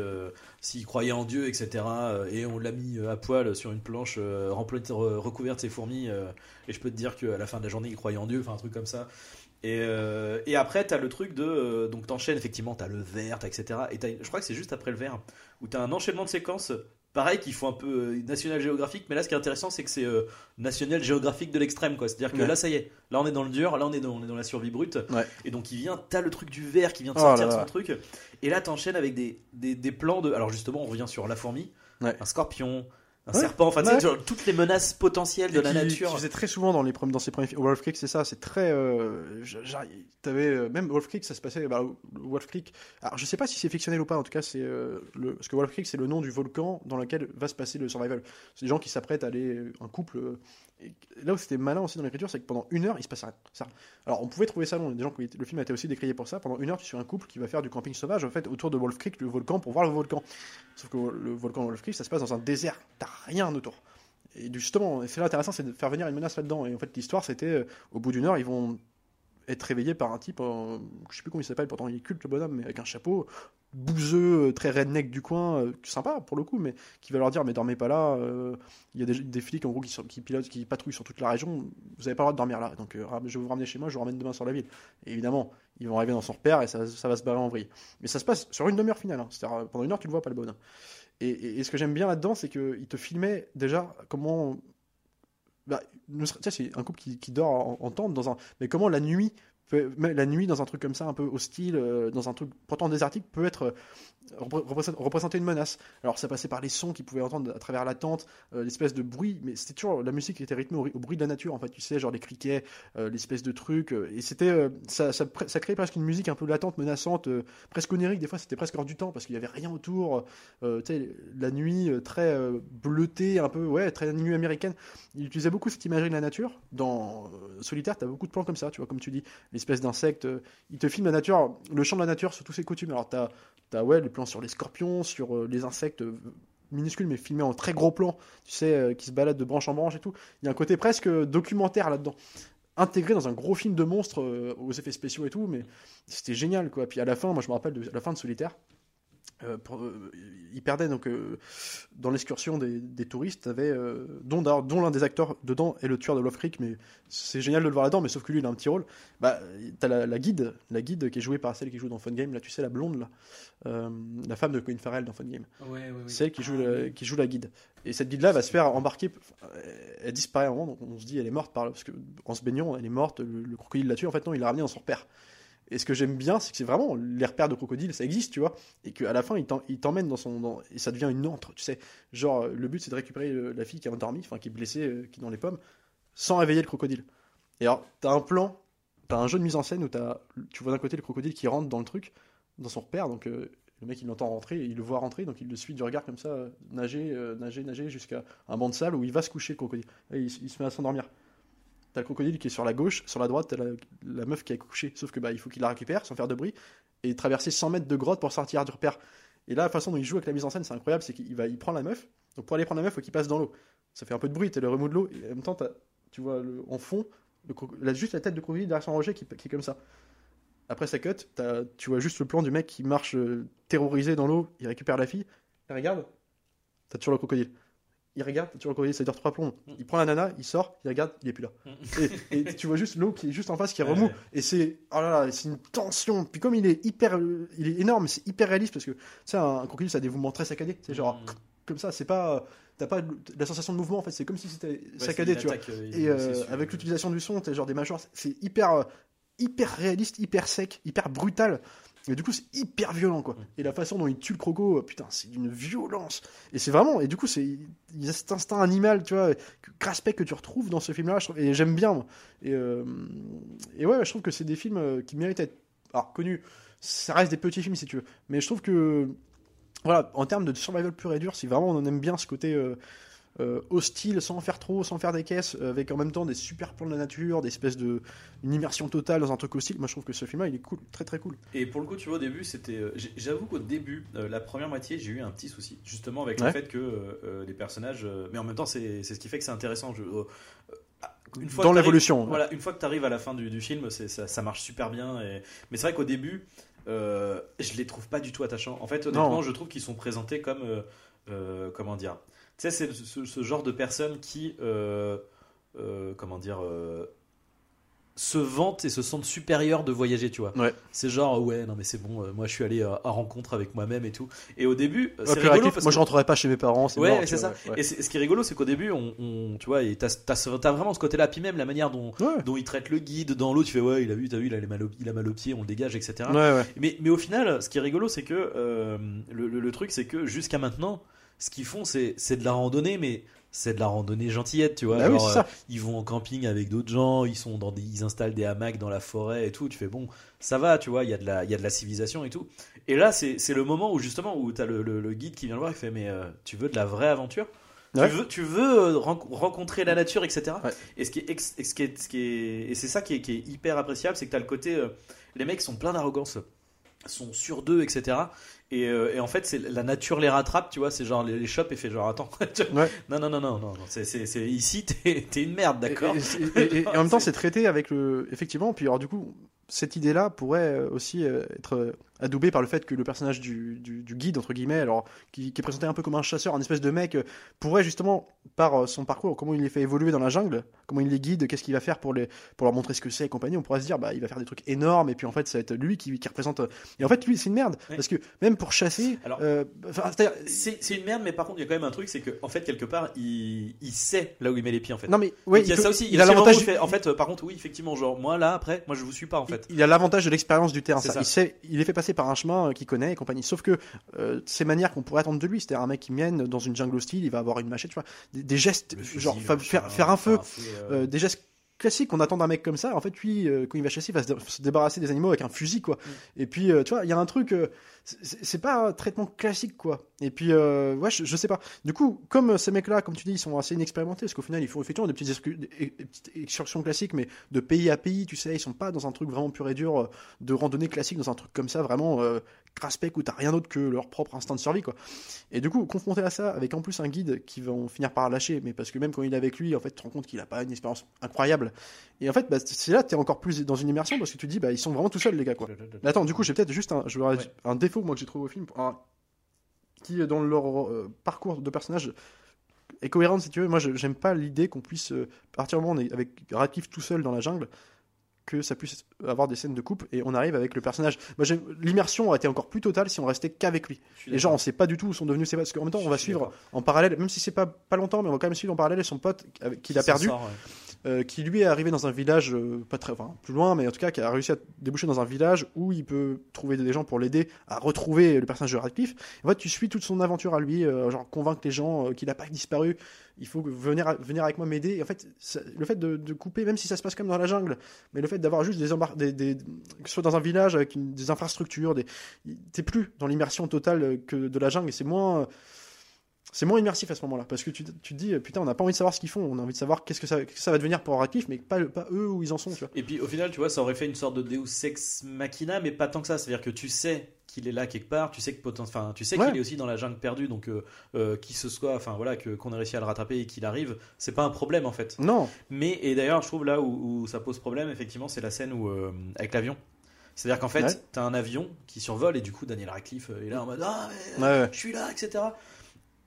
S2: s'il croyait en Dieu, etc. Et on l'a mis à poil sur une planche remplie recouverte de ses fourmis. et je peux te dire qu'à la fin de la journée, il croyait en Dieu, enfin un truc comme ça. Et, euh, et après, t'as le truc de. euh, donc, t'enchaînes effectivement, t'as le vert, etc. Et je crois que c'est juste après le vert où t'as un enchaînement de séquences. Pareil, qu'il faut un peu euh, National Geographic, mais là, ce qui est intéressant, c'est que c'est National Geographic de l'extrême, quoi. C'est-à-dire que
S3: Ouais.
S2: là, ça y est, là, on est dans le dur, là, on est dans, on est dans la survie brute.
S3: Ouais.
S2: Et donc, il vient, t'as le truc du vert qui vient de
S3: Oh
S2: sortir
S3: là
S2: son
S3: là.
S2: truc. Et là, t'enchaînes avec des, des, des plans de. Alors, justement, on revient sur la fourmi,
S3: Ouais.
S2: un scorpion, un
S3: Ouais.
S2: serpent, enfin,
S3: Ouais.
S2: genre, toutes les menaces potentielles de la nature.
S3: Qui faisait très souvent dans, les, premiers- dans ses premiers films. Wolf Creek, c'est ça, c'est très. Euh, euh, même Wolf Creek, ça se passait. Bah, Wolf Creek. Alors, je sais pas si c'est fictionnel ou pas, en tout cas, c'est. euh, le, parce que Wolf Creek, c'est le nom du volcan dans lequel va se passer le survival. C'est des gens qui s'apprêtent à aller. Un couple. Et là où c'était malin aussi dans l'écriture, c'est que pendant une heure, il se passe rien. Ça. Alors, on pouvait trouver ça long. Des gens le film a été aussi décrié pour ça. Pendant une heure, tu suis un couple qui va faire du camping sauvage, en fait, autour de Wolf Creek, le volcan, pour voir le volcan. Sauf que le volcan Wolf Creek, ça se passe dans un désert. T'as rien autour. Et justement, c'est là intéressant, c'est de faire venir une menace là-dedans. Et en fait, l'histoire, c'était euh, au bout d'une heure, ils vont être réveillés par un type, euh, je sais plus comment il s'appelle, pourtant il est culte le bonhomme, mais avec un chapeau, bouseux, euh, très redneck du coin, euh, sympa pour le coup, mais qui va leur dire mais dormez pas là. euh, Il y a des, flics en gros qui, qui pilotent, qui patrouillent sur toute la région. Vous avez pas le droit de dormir là. Donc je vais vous ramener chez moi, je vous ramène demain sur la ville. Évidemment, ils vont arriver dans son repère et ça, ça va se barrer en vrille. Mais ça se passe sur une demi-heure finale. hein. C'est-à-dire pendant une heure tu le vois pas le bonhomme. Et, et- et ce que j'aime bien là-dedans, c'est qu'il te filmait déjà comment. Bah, c'est un couple qui, dort en tente dans un. Mais comment la nuit, la nuit dans un truc comme ça, un peu hostile, euh, dans un truc pourtant désertique, peut être euh, repré- représente- représenter une menace. Alors ça passait par les sons qu'ils pouvaient entendre à travers la tente, euh, l'espèce de bruit, mais c'était toujours la musique qui était rythmée au, bruit de la nature en fait, tu sais, genre les criquets, l'espèce de truc, et c'était ça, ça, créait presque une musique un peu latente, menaçante, presque onirique. Des fois c'était presque hors du temps parce qu'il y avait rien autour. la nuit très bleutée, un peu ouais, très nuit américaine. Il utilisait beaucoup cette imagerie de la nature. Dans Solitaire, tu as beaucoup de plans comme ça, tu vois, comme tu dis, l'espèce d'insecte. euh, il te filme la nature, le champ de la nature sous tous ses coutumes. Alors, tu as, ouais, les plans sur les scorpions, sur euh, les insectes euh, minuscules, mais filmés en très gros plan, tu sais, qui se baladent de branche en branche et tout. Il y a un côté presque documentaire là-dedans. Intégré dans un gros film de monstres aux effets spéciaux et tout, mais c'était génial quoi. Puis à la fin, moi je me rappelle de la fin de Solitaire, euh, pour, euh, il perdait donc euh, dans l'excursion des, des touristes, euh, dont, dont l'un des acteurs dedans est le tueur de Love Creek, mais c'est génial de le voir là-dedans, mais sauf que lui il a un petit rôle. Bah, t'as la, la guide, la guide qui est jouée par celle qui joue dans Fun Game, là tu sais la blonde là, la femme de Colin Farrell dans Fun Game, c'est elle qui joue, la, qui joue la guide. Et cette guide là va se faire embarquer, elle disparaît à un moment, donc on se dit elle est morte par parce que en se baignant elle est morte, le, le crocodile l'a tuée, en fait non il l'a ramenée dans son repère. Et ce que j'aime bien, c'est que c'est vraiment les repères de crocodile, ça existe, tu vois, et qu'à la fin, il t'emmène dans son. et ça devient une antre, tu sais. Genre, euh, le but, c'est de récupérer euh, la fille qui a endormi, enfin, qui est blessée, euh, qui est dans les pommes, sans réveiller le crocodile. Et alors, t'as un plan, t'as un jeu de mise en scène où t'as, tu vois d'un côté le crocodile qui rentre dans le truc, dans son repère, donc le mec, il l'entend rentrer, il le voit rentrer, donc il le suit du regard comme ça, nager, nager, nager, jusqu'à un banc de salle où il va se coucher, le crocodile. Et il, il se met à s'endormir. T'as le crocodile qui est sur la gauche, sur la droite, t'as la, la meuf qui est couchée. Sauf que bah, il faut qu'il la récupère sans faire de bruit et traverser 100 mètres de grotte pour sortir du repère. Et là, la façon dont il joue avec la mise en scène, c'est incroyable, c'est qu'il va, il prend la meuf. Donc pour aller prendre la meuf, il faut qu'il passe dans l'eau. Ça fait un peu de bruit, t'as le remous de l'eau, et en même temps, tu vois le- en fond, le, là, juste la tête de crocodile derrière son rocher qui, qui est comme ça. Après sa cut, t'as- tu vois juste le plan du mec qui marche euh, terrorisé dans l'eau, il récupère la fille, il regarde, t'as toujours le crocodile. Il regarde, toujours le crocodile, ça dure trois plombs. Il prend la nana, il sort, il regarde, il est plus là. et, et tu vois juste l'eau qui est juste en face qui
S2: ouais.
S3: Et c'est oh là là, c'est une tension. Puis comme il est hyper, il est énorme, c'est hyper réaliste parce que tu sais, un, un crocodile ça a des mouvements très saccadés. C'est genre
S2: Mm.
S3: comme ça, c'est pas, t'as pas la sensation de mouvement en fait. C'est comme si c'était
S2: Ouais,
S3: saccadé, tu vois.
S2: euh,
S3: Et euh,
S2: sûr.
S3: avec l'utilisation du son, t'as genre des mâchoires, c'est hyper, euh, hyper réaliste, hyper sec, hyper brutal. Et du coup, c'est hyper violent, quoi. Et la façon dont il tue le croco, euh, putain, c'est d'une violence. Et c'est vraiment, et du coup, c'est, il y a cet instinct animal, tu vois, que- que tu retrouves dans ce film-là, et j'aime bien, moi. Et, euh, et ouais, je trouve que c'est des films euh, qui méritent d'être, alors, connus. Ça reste des petits films, si tu veux. Mais je trouve que, voilà, en termes de survival pur et dur, si vraiment on aime bien ce côté euh, euh, hostile, sans en faire trop, sans faire des caisses, euh, avec en même temps des super plans de la nature, des espèces de une immersion totale dans un truc hostile. Moi, je trouve que ce film-là, il est cool, très très cool.
S2: Et pour le coup, tu vois, au début, c'était. euh, J'avoue qu'au début, la première moitié, j'ai eu un petit souci, justement avec le fait que les personnages. mais en même temps, c'est c'est ce qui fait que c'est intéressant. Je, une fois
S3: Dans l'évolution.
S2: Voilà, une fois que tu arrives à la fin du, du film, ça, ça marche super bien. Et... Mais c'est vrai qu'au début, euh, je les trouve pas du tout attachants. En fait, honnêtement,
S3: Non.
S2: je trouve qu'ils sont présentés comme. euh, euh, comment dire sais, c'est ce, ce genre de personnes qui. euh, euh, comment dire euh, se vantent et se sentent supérieurs de voyager, tu vois.
S3: Ouais.
S2: C'est genre, ouais, non, mais c'est bon, euh, moi je suis allé à, à rencontre avec moi-même et tout. Et au début, euh, c'est rigolo parce
S3: moi,
S2: que-
S3: je rentrerai pas chez mes parents. c'est
S2: Ouais,
S3: tu
S2: c'est ça.
S3: ouais.
S2: Et ce qui est rigolo, c'est qu'au début, on, on- tu vois, t'as, vraiment ce côté-là, puis même la manière dont,
S3: Ouais.
S2: dont il traite le guide dans l'eau, tu fais ouais, il a vu, t'as vu, il a, mal au, il a mal au pied, on le dégage, etc. Mais, mais au final, ce qui est rigolo, c'est que le, le- le truc, c'est que jusqu'à maintenant, ce qu'ils font, c'est, c'est de la randonnée, mais c'est de la randonnée gentillette, tu vois.
S3: Bah
S2: Genre,
S3: c'est ça.
S2: euh, ils vont en camping avec d'autres gens, ils sont dans des, ils installent des hamacs dans la forêt et tout. Tu fais bon, ça va, tu vois, il y a de la, il y a de la civilisation et tout. Et là, c'est, c'est le moment où justement où t'as le, le, le guide qui vient le voir, il fait mais euh, tu veux de la vraie aventure?
S3: Ouais.
S2: Tu veux, tu veux euh, ren- rencontrer la nature, etc.
S3: Ouais.
S2: Et ce qui est, ex- et ce qui est, ce qui est- et c'est ça qui est, qui est hyper appréciable, c'est que t'as le côté, euh, les mecs sont pleins d'arrogance, sont sûrs d'eux, etc. Et, euh, et en fait, c'est la nature les rattrape, tu vois. C'est genre les, les et fait genre attends, [laughs]
S3: Ouais.
S2: non non non non non, c'est, ici t'es, une merde, d'accord?
S3: Et, et- et- et en même temps,
S2: c'est
S3: traité avec le. Effectivement, puis alors du coup, cette idée-là pourrait euh, aussi euh, être euh, adoubée par le fait que le personnage du, du- du guide, entre guillemets, alors, qui, qui est présenté un peu comme un chasseur, un espèce de mec, pourrait justement, par son parcours, comment il les fait évoluer dans la jungle, comment il les guide, qu'est-ce qu'il va faire pour, les, pour leur montrer ce que c'est et compagnie, on pourrait se dire, bah, il va faire des trucs énormes, et puis en fait, ça va être lui qui, qui représente. Et en fait, lui, c'est une merde, parce que même pour chasser.
S2: Alors-
S3: euh,
S2: C'est, une merde, mais par contre, il y a quand même un truc, c'est que en fait, quelque part, il, il sait là où il met les pieds, en fait.
S3: non, mais
S2: Donc, il y a
S3: peut-
S2: ça aussi.
S3: il a
S2: aussi un moment
S3: l'avantage.
S2: en fait, par contre, oui, effectivement, genre moi là, après, moi je vous suis pas, en fait.
S3: Il a l'avantage de l'expérience du terrain. Ça.
S2: ça.
S3: Il, sait, il est fait passer par un chemin euh, qu'il connaît et compagnie. Sauf que euh, ces manières qu'on pourrait attendre de lui, c'est-à-dire un mec qui mène dans une jungle hostile, il va avoir une machette, tu vois, des, des gestes,
S2: fusil,
S3: genre faire, faire un feu,
S2: euh,
S3: euh, des gestes classiques qu'on attend d'un mec comme ça. En fait, lui, euh, quand il va chasser, il va se, dé- se débarrasser des animaux avec un fusil, quoi.
S2: Mm.
S3: Et puis, euh, tu vois, il y a un truc, euh, c'est pas un traitement classique, quoi. Et puis, ouais, je, je sais pas. Du coup, comme ces mecs-là, comme tu dis, ils sont assez inexpérimentés, parce qu'au final, ils font effectivement des petites, des- petites excursions classiques, mais de pays à pays, tu sais, ils sont pas dans un truc vraiment pur et dur de randonnée classique, dans un truc comme ça, vraiment euh, craspec où t'as rien d'autre que leur propre instinct de survie, quoi. Et du coup, confronté à ça, avec en plus un guide qui vont finir par lâcher, mais parce que même quand il est avec lui, en fait, tu te rends compte qu'il a pas une expérience incroyable. Et en fait, bah, c'est là, t'es encore plus dans une immersion parce que tu te dis, bah, ils sont vraiment tout seuls, les gars, quoi. Mais Attends, du coup, j'ai peut-être juste un, je vais-
S2: Ouais.
S3: un défaut moi que j'ai trouvé au film, un- qui dans leur euh, parcours de personnage est cohérent si tu veux. Moi, j'aime pas l'idée qu'on puisse, euh, partir moment on est avec Radcliffe tout seul dans la jungle, que ça puisse avoir des scènes de coupe et on arrive avec le personnage. Moi, l'immersion aurait été encore plus totale si on restait qu'avec lui. Les gens, on sait pas du tout où sont devenus ses potes. Parce qu'en même temps, on va suivre en parallèle, même si c'est pas, pas longtemps, mais on va quand même suivre en parallèle son pote qu'il a perdu
S2: sort, ouais.
S3: Euh, qui lui est arrivé dans un village euh, pas très, enfin plus loin, mais en tout cas qui a réussi à déboucher dans un village où il peut trouver des gens pour l'aider à retrouver le personnage de Radcliffe. En fait, tu suis toute son aventure à lui, euh, genre convaincre les gens qu'il n'a pas disparu. Il faut venir, venir avec moi m'aider. En fait, le fait de, couper, même si ça se passe comme dans la jungle, mais le fait d'avoir juste des, embar- des, que ce soit dans un village avec des infrastructures, t'es plus dans l'immersion totale que de la jungle et c'est moins c'est moins immersif à ce moment-là parce que tu, tu te dis euh, putain on n'a pas envie de savoir ce qu'ils font on a envie de savoir qu'est-ce que ça, qu'est-ce que ça va devenir pour Radcliffe mais pas, pas eux où ils en sont tu vois
S2: Et puis au final, tu vois, ça aurait fait une sorte de Deus Ex Machina, mais pas tant que ça. C'est-à-dire que tu sais qu'il est là quelque part, tu sais que enfin, tu sais
S3: Ouais.
S2: qu'il est aussi dans la jungle perdue, donc euh, euh, qui ce soit, enfin voilà, que qu'on ait réussi à le rattraper et qu'il arrive, c'est pas un problème en fait.
S3: non
S2: Mais et d'ailleurs, je trouve là où, où ça pose problème, effectivement, c'est la scène où euh, avec l'avion. C'est-à-dire qu'en fait,
S3: Ouais.
S2: t'as un avion qui survole et du coup, Daniel Radcliffe est là en mode ah mais,
S3: ouais.
S2: je suis là, etc.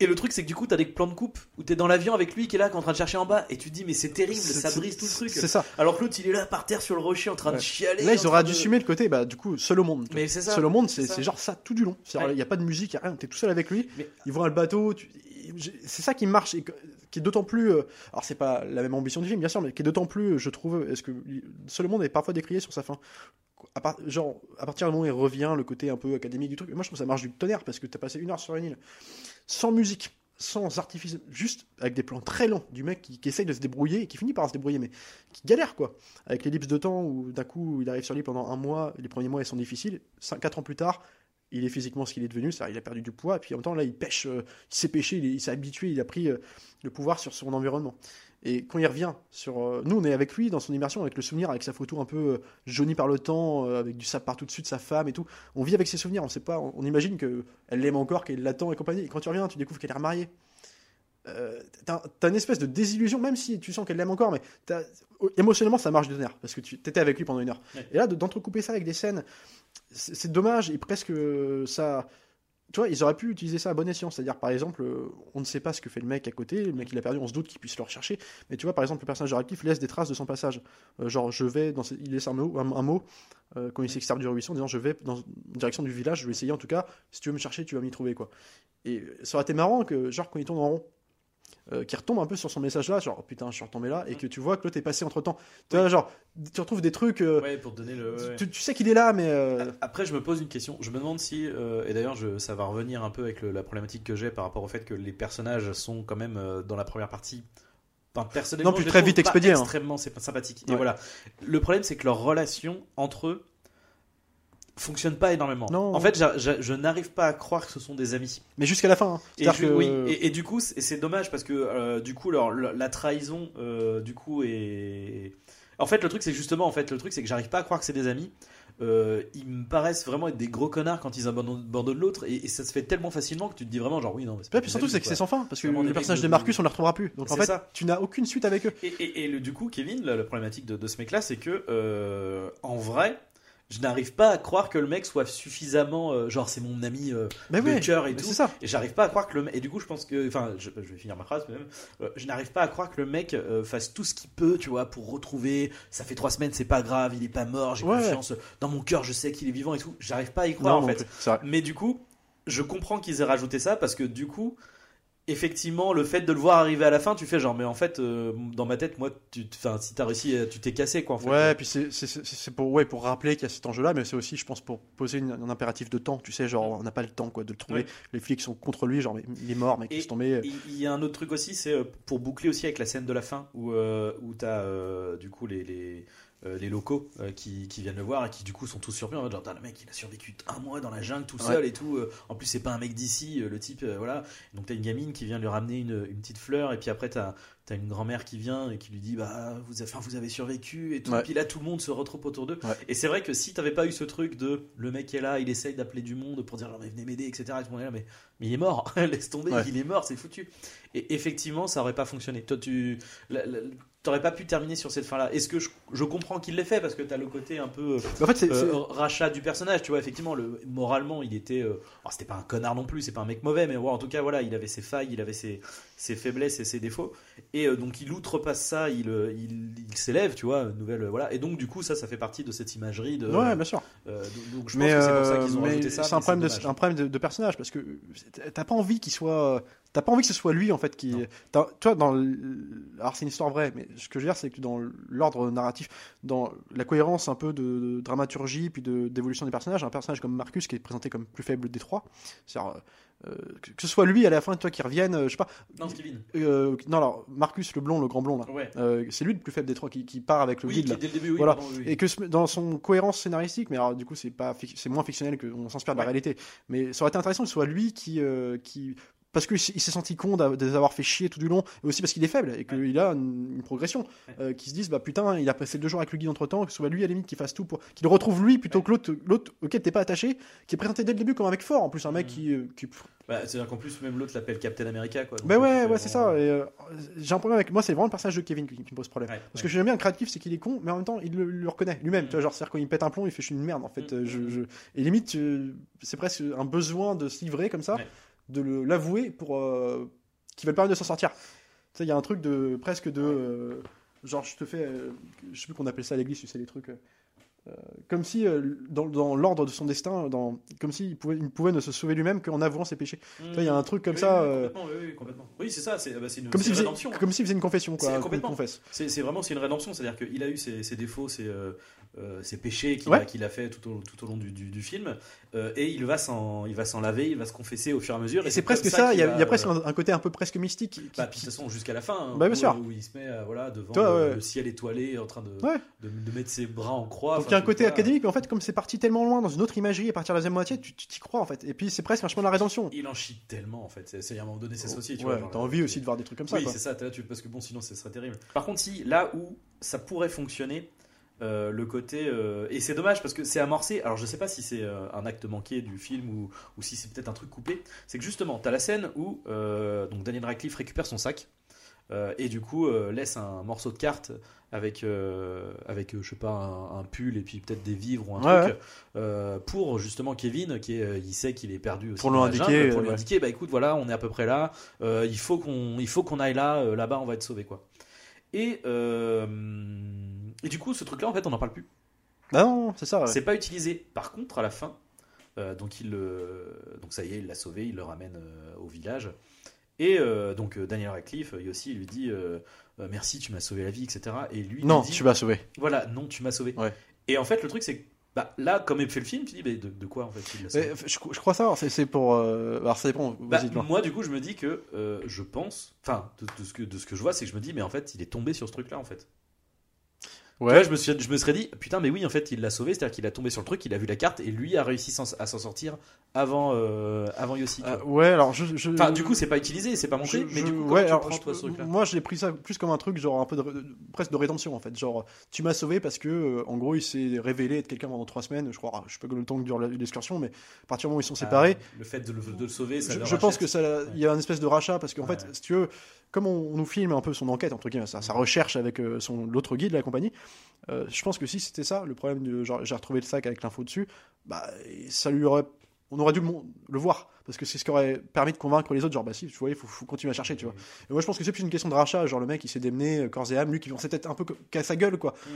S2: Et le truc, c'est que du coup, t'as des plans de coupe où t'es dans l'avion avec lui qui est là, qui est en train de chercher en bas, et tu te dis mais c'est terrible, ça brise tout le truc.
S3: c'est ça
S2: Alors que l'autre, il est là par terre sur le rocher en train de chialer.
S3: là ils auraient dû assumer le côté bah du coup seul au monde.
S2: Mais c'est ça.
S3: seul au monde c'est genre ça tout du long il
S2: Ouais.
S3: n'y a pas de musique y a rien t'es tout seul avec lui
S2: Mais-
S3: il voit le bateau tu- c'est ça qui marche et qui est d'autant plus euh, alors c'est pas la même ambition du film bien sûr mais qui est d'autant plus je trouve est-ce que seul au monde est parfois décrié sur sa fin? À part- genre à partir du moment où il revient le côté un peu académique du truc moi je trouve que ça marche du tonnerre parce que t'as passé une heure sur une île sans musique sans artifice juste avec des plans très longs du mec qui, essaye de se débrouiller et qui finit par se débrouiller mais qui galère quoi avec l'ellipse de temps où d'un coup il arrive sur l'île pendant un mois les premiers mois ils sont difficiles 4 ans plus tard il est physiquement ce qu'il est devenu, c'est-à-dire il a perdu du poids, et puis en même temps là il pêche, euh, il s'est pêché, il s'est habitué, il a pris euh, le pouvoir sur son environnement. Et quand il revient sur, euh, nous on est avec lui dans son immersion, avec le souvenir, avec sa photo un peu euh, jaunie par le temps, euh, avec du sable partout dessus de sa femme et tout. On vit avec ses souvenirs, on sait pas, on, on imagine que elle l'aime encore, qu'elle l'attend et compagnie. Et quand tu reviens, tu découvres qu'elle est remariée. Euh, t'as, t'as une espèce de désillusion, même si tu sens qu'elle l'aime encore, mais t'as- émotionnellement ça marche du tonnerre parce que tu étais avec lui pendant une heure.
S2: Ouais.
S3: Et là, de- d'entrecouper ça avec des scènes, c'est, dommage et presque ça. Tu vois, ils auraient pu utiliser ça à bon escient. C'est-à-dire, par exemple, euh, on ne sait pas ce que fait le mec à côté, le mec il a perdu, on se doute qu'il puisse le rechercher. Mais tu vois, par exemple, le personnage Radcliffe laisse des traces de son passage. Euh, genre, je vais, dans ce- il laisse un mot, un, mot euh, quand il s'externe du ruisseau en disant je vais dans direction du village, je vais essayer en tout cas, si tu veux me chercher, tu vas m'y trouver. quoi. Et ça aurait été marrant que, genre, quand il tourne en rond, euh, qui retombe un peu sur son message là, genre oh, putain, je suis retombé là, et que tu vois que l'autre est passé entre temps. Tu vois, genre, tu retrouves des trucs, euh,
S2: Ouais, pour te donner le. ouais.
S3: tu, tu sais qu'il est là, mais. euh,
S2: Après, je me pose une question. Je me demande si, et d'ailleurs, ça va revenir un peu avec le- la problématique que j'ai par rapport au fait que les personnages sont quand même dans la première partie. Enfin, personnellement,
S3: Non,
S2: je les
S3: très vite
S2: pas
S3: expédiés, hein.
S2: Extrêmement c'est pas sympathique. Et voilà. Le problème, c'est que leur relation entre eux fonctionne pas énormément.
S3: Non.
S2: En fait, je n'arrive pas à croire que ce sont des amis.
S3: Mais jusqu'à la fin. hein.
S2: Et,
S3: C'est-à-dire
S2: ju-
S3: que-
S2: oui, et, et du coup, c'est dommage parce que euh, du coup, leur- la trahison, euh, du coup, est. En fait, le truc, c'est justement, en fait, le truc, c'est que j'arrive pas à croire que c'est des amis. Euh, ils me paraissent vraiment être des gros connards quand ils abandonnent, l'autre, et, et ça se fait tellement facilement que tu te dis vraiment, genre, oui, non, mais c'est
S3: puis surtout, c'est que c'est sans fin, parce que le personnage
S2: de-
S3: Marcus, on ne le retrouvera plus. Donc en fait,
S2: ça.
S3: tu n'as aucune suite avec eux.
S2: Et, et- et le, du coup, Kevin, la, la problématique de, de ce mec-là, c'est que, euh, en vrai, je n'arrive pas à croire que le mec soit suffisamment, euh, genre, c'est mon ami euh,
S3: Mais
S2: de cœur et
S3: mais
S2: tout.
S3: ça.
S2: Et j'arrive pas à croire que le mec. Et du coup, je pense que. Enfin, je, je vais finir ma phrase même. Euh, je n'arrive pas à croire que le mec euh, fasse tout ce qu'il peut, tu vois, pour retrouver. Ça fait trois semaines, c'est pas grave, il est pas mort, j'ai
S3: Ouais.
S2: confiance. Dans mon cœur, je sais qu'il est vivant et tout. J'arrive pas à y croire en fait. Mais du coup, je comprends qu'ils aient rajouté ça parce que du coup. Effectivement, le fait de le voir arriver à la fin, tu fais genre, mais en fait, euh, dans ma tête, moi, tu, si t'as réussi, euh, tu t'es cassé, quoi. En fait.
S3: Ouais, puis c'est- pour, ouais, pour rappeler qu'il y a cet enjeu-là, mais c'est aussi, je pense, pour poser une- un impératif de temps. Tu sais, genre, on n'a pas le temps quoi, de le trouver.
S2: Ouais.
S3: Les flics sont contre lui, genre, mais il est mort, mec,
S2: Et-
S3: laisse tomber.
S2: Il il y a un autre truc aussi, c'est euh, pour boucler aussi avec la scène de la fin où, euh, où tu as du coup les, les, euh, les locaux euh, qui, qui viennent le voir et qui du coup sont tous surpris en mode genre le mec il a survécu un mois dans la jungle tout seul et tout. euh, en plus c'est pas un mec d'ici, le type voilà. Donc t'as une gamine qui vient lui ramener une, une petite fleur et puis après t'as as une grand-mère qui vient et qui lui dit bah vous avez, vous avez survécu et tout.
S3: Ouais.
S2: Puis là tout le monde se retrouve autour d'eux.
S3: Ouais.
S2: Et c'est vrai que si t'avais pas eu ce truc de le mec est là, il essaye d'appeler du monde pour dire mais venez m'aider etc. Et tout le monde est là, mais mais il est mort, [laughs] laisse tomber, il est mort, c'est foutu. Et effectivement, ça aurait pas fonctionné. Toi, tu la- la- t'aurais pas pu terminer sur cette fin-là. Est-ce que je, je comprends qu'il l'ait fait parce que t'as le côté un peu
S3: En fait, c'est.
S2: euh, rachat du personnage, tu vois. Effectivement, le, moralement, il était. euh, alors, c'était pas un connard non plus, c'est pas un mec mauvais, mais ouais, en tout cas, voilà, il avait ses failles, il avait ses, ses faiblesses et ses défauts. Et euh, donc, il outrepasse ça, il, euh, il, il s'élève, tu vois, nouvelle, voilà. Et donc, du coup, ça, ça fait partie de cette imagerie de.
S3: Ouais, bien sûr.
S2: euh, donc, je
S3: mais
S2: pense que c'est pour ça qu'ils ont rajouté ça.
S3: c'est un problème, de, un problème de, de personnage parce que t'as pas envie qu'il soit. T'as pas envie que ce soit lui en fait qui. Toi, dans. Alors c'est une histoire vraie, mais ce que je veux dire, c'est que dans l'ordre narratif, dans la cohérence un peu de, de dramaturgie puis de- d'évolution des personnages, un personnage comme Marcus qui est présenté comme plus faible des trois, c'est-à-dire euh, que que ce soit lui à la fin, toi qui revienne, euh, je sais pas.
S2: Non,
S3: euh, non, alors Marcus le blond, le grand blond là,
S2: Ouais.
S3: euh, c'est lui le plus faible des trois qui, qui part avec le
S2: Oui,
S3: guide
S2: qui, dès le début, oui.
S3: Voilà.
S2: pardon, oui, oui.
S3: Et que ce- dans son cohérence scénaristique, mais alors du coup c'est pas c'est moins fictionnel qu'on s'inspire de la réalité. Mais ça aurait été intéressant que ce soit lui qui, qui parce qu'il s'est senti con de les avoir fait chier tout du long, et aussi parce qu'il est faible et qu'il a une, une progression.
S2: Ouais.
S3: Euh, qui se disent, bah putain, il a passé deux jours avec le guide entre temps, que ce soit lui à la limite qui fasse tout pour. qu'il retrouve lui plutôt que l'autre, l'autre auquel t'es pas attaché, qui est présenté dès le début comme un mec fort, en plus, un mec
S2: Mhm.
S3: qui. euh, qui...
S2: Bah, C'est-à-dire qu'en plus, même l'autre l'appelle Captain America. Quoi.
S3: Bah ouais,
S2: euh,
S3: ouais, c'est ça. et, euh, j'ai un problème avec. Moi, c'est vraiment le personnage de Kevin qui, qui me pose problème.
S2: Ouais,
S3: Parce
S2: ouais.
S3: que j'aime bien le créatif, c'est qu'il est con, mais en même temps, il le, le reconnaît lui-même. Tu vois, genre, c'est-à-dire quand il pète un plomb, il fait je suis une merde, en fait.
S2: Mm.
S3: euh, Je, je- Et limite, euh, c'est presque un besoin de se livrer comme ça,
S2: Ouais.
S3: De l'avouer pour. euh, qui va le permettre de s'en sortir. Tu sais, il y a un truc de presque de. euh, genre, je te fais. euh, je sais plus qu'on appelle ça à l'église, tu sais, les trucs. Euh, comme si, euh, dans, dans l'ordre de son destin, dans, comme s'il pouvait, il pouvait ne se sauver lui-même qu'en avouant ses péchés. Il y a un truc comme
S2: Oui,
S3: ça.
S2: oui,
S3: euh,
S2: complètement, oui, oui, complètement. Oui, c'est ça, c'est bah, c'est une,
S3: comme s'il
S2: une
S3: faisait,
S2: rédemption. hein.
S3: comme s'il faisait une confession, quoi.
S2: C'est c'est vraiment c'est une rédemption, c'est-à-dire qu'il a eu ses, ses défauts, ses, euh, ses péchés qu'il
S3: Ouais.
S2: a, fait tout au, tout au long du, du- du film, euh, et il va s'en laver, il va se confesser au fur et à mesure.
S3: Et c'est presque ça, il y, a, y presque un, un côté un peu presque mystique. qui-
S2: Bah, puis de toute façon, jusqu'à la fin, hein,
S3: Bah,
S2: où, il se met voilà, devant
S3: Toi,
S2: le, ciel étoilé en train de mettre ses bras en croix.
S3: Donc
S2: enfin,
S3: il y a un côté académique, mais en fait, comme c'est parti tellement loin dans une autre imagerie à partir de la deuxième moitié, tu t'y crois en fait. Et puis c'est presque un chemin de la rédemption.
S2: Il en chie tellement en fait. C'est à un moment donné, c'est ça aussi. Tu
S3: ouais,
S2: vois,
S3: t'as envie aussi de voir des trucs comme ça.
S2: oui, c'est ça. t'es là, tu- parce que bon, sinon, ce serait terrible. Par contre, si là où ça pourrait fonctionner, euh, le côté euh, et c'est dommage parce que c'est amorcé. Alors, je sais pas si c'est euh, un acte manqué du film ou, ou si c'est peut-être un truc coupé. C'est que justement, t'as la scène où euh, donc Daniel Radcliffe récupère son sac. Euh, et du coup euh, laisse un morceau de carte avec euh, avec je sais pas un, un pull et puis peut-être des vivres ou un
S3: Ouais,
S2: truc pour justement Kevin qui est, il sait qu'il est perdu aussi
S3: Pour lui indiquer,
S2: jungle, pour lui
S3: ouais.
S2: indiquer bah écoute voilà on est à peu près là il faut qu'on il faut qu'on aille là là-bas on va être sauvé quoi. Et et du coup ce truc là en fait on n'en parle plus.
S3: Ah non, c'est ça.
S2: c'est pas utilisé. Par contre à la fin donc il donc ça y est il l'a sauvé il le ramène au village et euh, donc euh, Daniel Radcliffe euh, aussi lui dit euh, euh, merci tu m'as sauvé la vie etc et lui il
S3: Non,
S2: dit,
S3: tu vas sauver.
S2: voilà non tu m'as sauvé
S3: Ouais.
S2: et en fait le truc c'est que bah, là comme il fait le film tu dis mais de, de quoi en fait sauvé
S3: Mais, je, je crois ça, c'est- pour. euh, Alors ça dépend.
S2: Bah, moi, du coup, je me dis que euh, je pense, enfin, de, de ce que, de ce que je vois, c'est que je me dis, mais en fait, il est tombé sur ce truc-là, en fait.
S3: Ouais.
S2: je me, suis, je me serais dit, putain, mais oui, en fait, il l'a sauvé, c'est-à-dire qu'il a tombé sur le truc, il a vu la carte et lui a réussi à s'en sortir avant, euh, avant Yossi.
S3: Euh,
S2: vois.
S3: ouais, alors je. je-
S2: Enfin, du coup, c'est pas utilisé, c'est pas montré,
S3: je-
S2: mais du coup,
S3: ouais,
S2: tu
S3: alors,
S2: prends,
S3: je-
S2: toi, ce truc-là
S3: moi je l'ai pris ça plus comme un truc genre un peu de, de- presque de rédemption en fait genre tu m'as sauvé parce que euh, en gros il s'est révélé être quelqu'un pendant trois semaines je crois je sais pas le temps que dure l'excursion mais à partir du moment où ils sont séparés
S2: Ah, le fait de le, de le sauver, ça
S3: je, je pense que ça il y a une espèce de rachat parce qu'en
S2: Ouais.
S3: fait si tu veux comme on, on nous filme un peu son enquête entre guillemets sa, sa recherche avec euh, son l'autre guide de la compagnie euh, je pense que si c'était ça le problème de genre j'ai retrouvé le sac avec l'info dessus bah ça lui aurait on aurait dû le, voir. Parce que c'est ce qui aurait permis de convaincre les autres genre bah si tu vois il faut, faut continuer à chercher tu vois. Et moi je pense que c'est plus une question de rachat genre le mec il s'est démené euh, corps et âme lui qui pensait être un peu qu'à sa gueule quoi.
S2: Mm.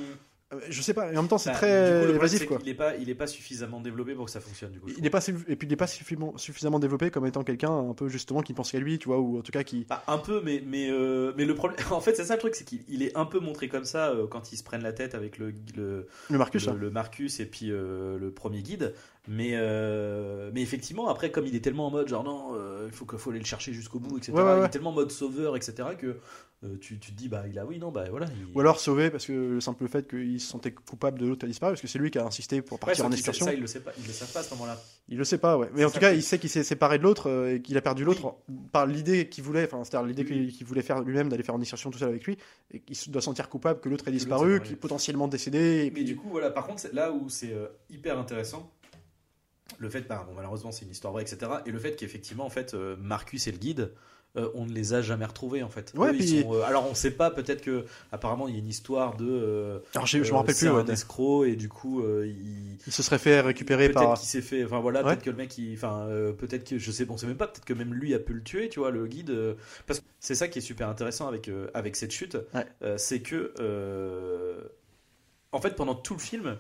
S3: Euh, je sais pas et en même temps c'est
S2: Bah,
S3: très
S2: coup,
S3: évasif quoi
S2: qu'il est pas, il est pas suffisamment développé pour que ça fonctionne, du coup.
S3: il est pas et puis il est pas suffisamment, développé comme étant quelqu'un un peu justement qui pense qu'à lui tu vois ou en tout cas qui
S2: Bah, un peu, mais, mais, euh, mais le problème. [laughs] En fait, c'est ça le truc, c'est qu'il il est un peu montré comme ça euh, quand ils se prennent la tête avec le, le,
S3: le Marcus
S2: le,
S3: hein.
S2: le Marcus et puis euh, le premier guide. Mais, euh, mais effectivement, après, comme il est tellement en mode genre non, euh, il faut, que- faut aller le chercher jusqu'au bout, etc.
S3: Ouais, ouais,
S2: Il est tellement en mode sauveur, etc. que euh, tu, tu te dis, bah il a oui, non, bah voilà. il-
S3: ou alors sauvé parce que le simple fait qu'il se sentait coupable de l'autre a disparu parce que c'est lui qui a insisté pour partir en excursion
S2: Ça, il le sait pas, il le savent pas à ce moment-là.
S3: il le sait pas ouais mais en tout cas il sait qu'il s'est séparé de l'autre et qu'il a perdu l'autre par l'idée qu'il voulait enfin c'est-à-dire l'idée
S2: Oui.
S3: qu'il voulait faire lui-même d'aller faire en excursion tout seul avec lui et qu'il se doit sentir coupable que l'autre ait
S2: l'autre
S3: disparu qu'il est potentiellement décédé et
S2: Mais
S3: puis
S2: du coup, voilà, par contre, là où c'est hyper intéressant, le fait, bah, bon, malheureusement, c'est une histoire vraie, etc. Et le fait qu'effectivement, en fait, euh, Marcus et le guide, euh, on ne les a jamais retrouvés, en fait.
S3: Ouais,
S2: Eux, ils
S3: puis-
S2: sont, euh, alors, on sait pas, peut-être que, apparemment, il y a une histoire de. euh,
S3: alors j'ai- je me rappelle
S2: c'est
S3: plus
S2: un
S3: ouais,
S2: escroc, et du coup, il.
S3: il se serait fait récupérer
S2: Peut-être
S3: par
S2: qu'il s'est fait. Enfin voilà,
S3: Ouais.
S2: peut-être que le mec, il, enfin peut-être que je sais, bon, c'est même pas, peut-être que même lui a pu le tuer, tu vois, le guide. parce que c'est ça qui est super intéressant avec avec cette chute,
S3: Ouais.
S2: c'est que en fait pendant tout le film,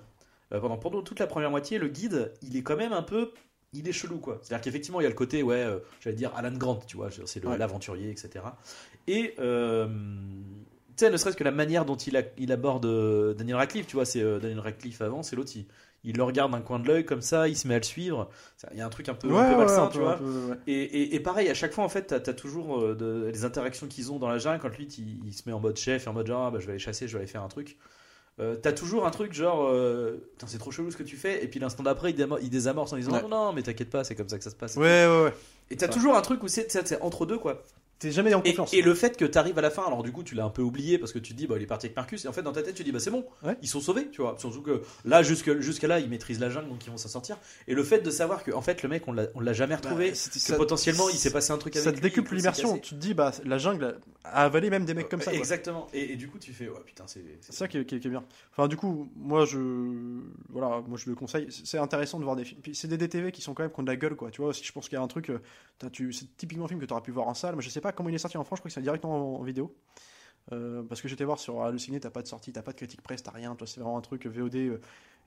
S2: pendant pendant toute la première moitié, le guide, il est quand même un peu, il est chelou quoi. C'est-à-dire qu'effectivement il y a le côté, ouais, euh, j'allais dire Alan Grant, tu vois, c'est
S3: Ouais.
S2: l'aventurier, etc. Et euh, tu sais, ne serait-ce que la manière dont il, a- il aborde euh, Daniel Radcliffe, tu vois, c'est euh, Daniel Radcliffe avant, c'est l'autre, il, il le regarde d'un coin de l'œil comme ça, il se met à le suivre. Il y a un truc un peu, un
S3: ouais,
S2: peu
S3: ouais,
S2: malsain,
S3: un
S2: tu vois.
S3: un peu.
S2: Et, et- et pareil, à chaque fois, en fait, t'as as toujours euh, de- les interactions qu'ils ont dans la jungle quand lui, il, il se met en mode chef en mode genre, ah, bah, je vais aller chasser, je vais aller faire un truc. Euh, t'as toujours un truc genre euh, c'est trop chelou ce que tu fais et puis l'instant d'après il, il désamorce en disant
S3: Ouais.
S2: non non mais t'inquiète pas c'est comme ça que ça se passe
S3: Ouais, ouais, ouais.
S2: et t'as
S3: Ouais.
S2: toujours un truc où c'est entre deux quoi
S3: T'es jamais en
S2: et,
S3: confiance.
S2: et le fait que t'arrives à la fin alors du coup tu l'as un peu oublié parce que tu te dis bah il est parti avec Marcus et en fait dans ta tête tu dis bah c'est bon
S3: Ouais.
S2: ils sont sauvés tu vois surtout que là jusque jusqu'à là ils maîtrisent la jungle donc ils vont s'en sortir et le fait de savoir que en fait le mec on l'a on l'a jamais retrouvé
S3: Bah, c'était-
S2: que
S3: ça-
S2: potentiellement il s'est passé un truc avec
S3: ça te
S2: lui,
S3: décuple l'immersion. Tu te dis, bah, la jungle a avalé même des mecs comme ça. quoi.
S2: exactement et, et du coup tu fais ouais putain c'est
S3: C'est ça qui est, qui est- qui est bien. Enfin, du coup, moi, je, voilà, moi, je le conseille. C'est intéressant de voir des films. Puis c'est des DTV qui sont quand même qui ont de la gueule, quoi. Tu vois, si je pense qu'il y a un truc, euh, tu, c'est typiquement un film que tu aurais pu voir en salle. Moi, je sais pas comment il est sorti en France. Je crois que c'est directement en, vidéo. Euh, parce que j'étais voir sur Halluciné, t'as pas de sortie, t'as pas de critique presse, t'as rien. Toi, c'est vraiment un truc VOD. euh,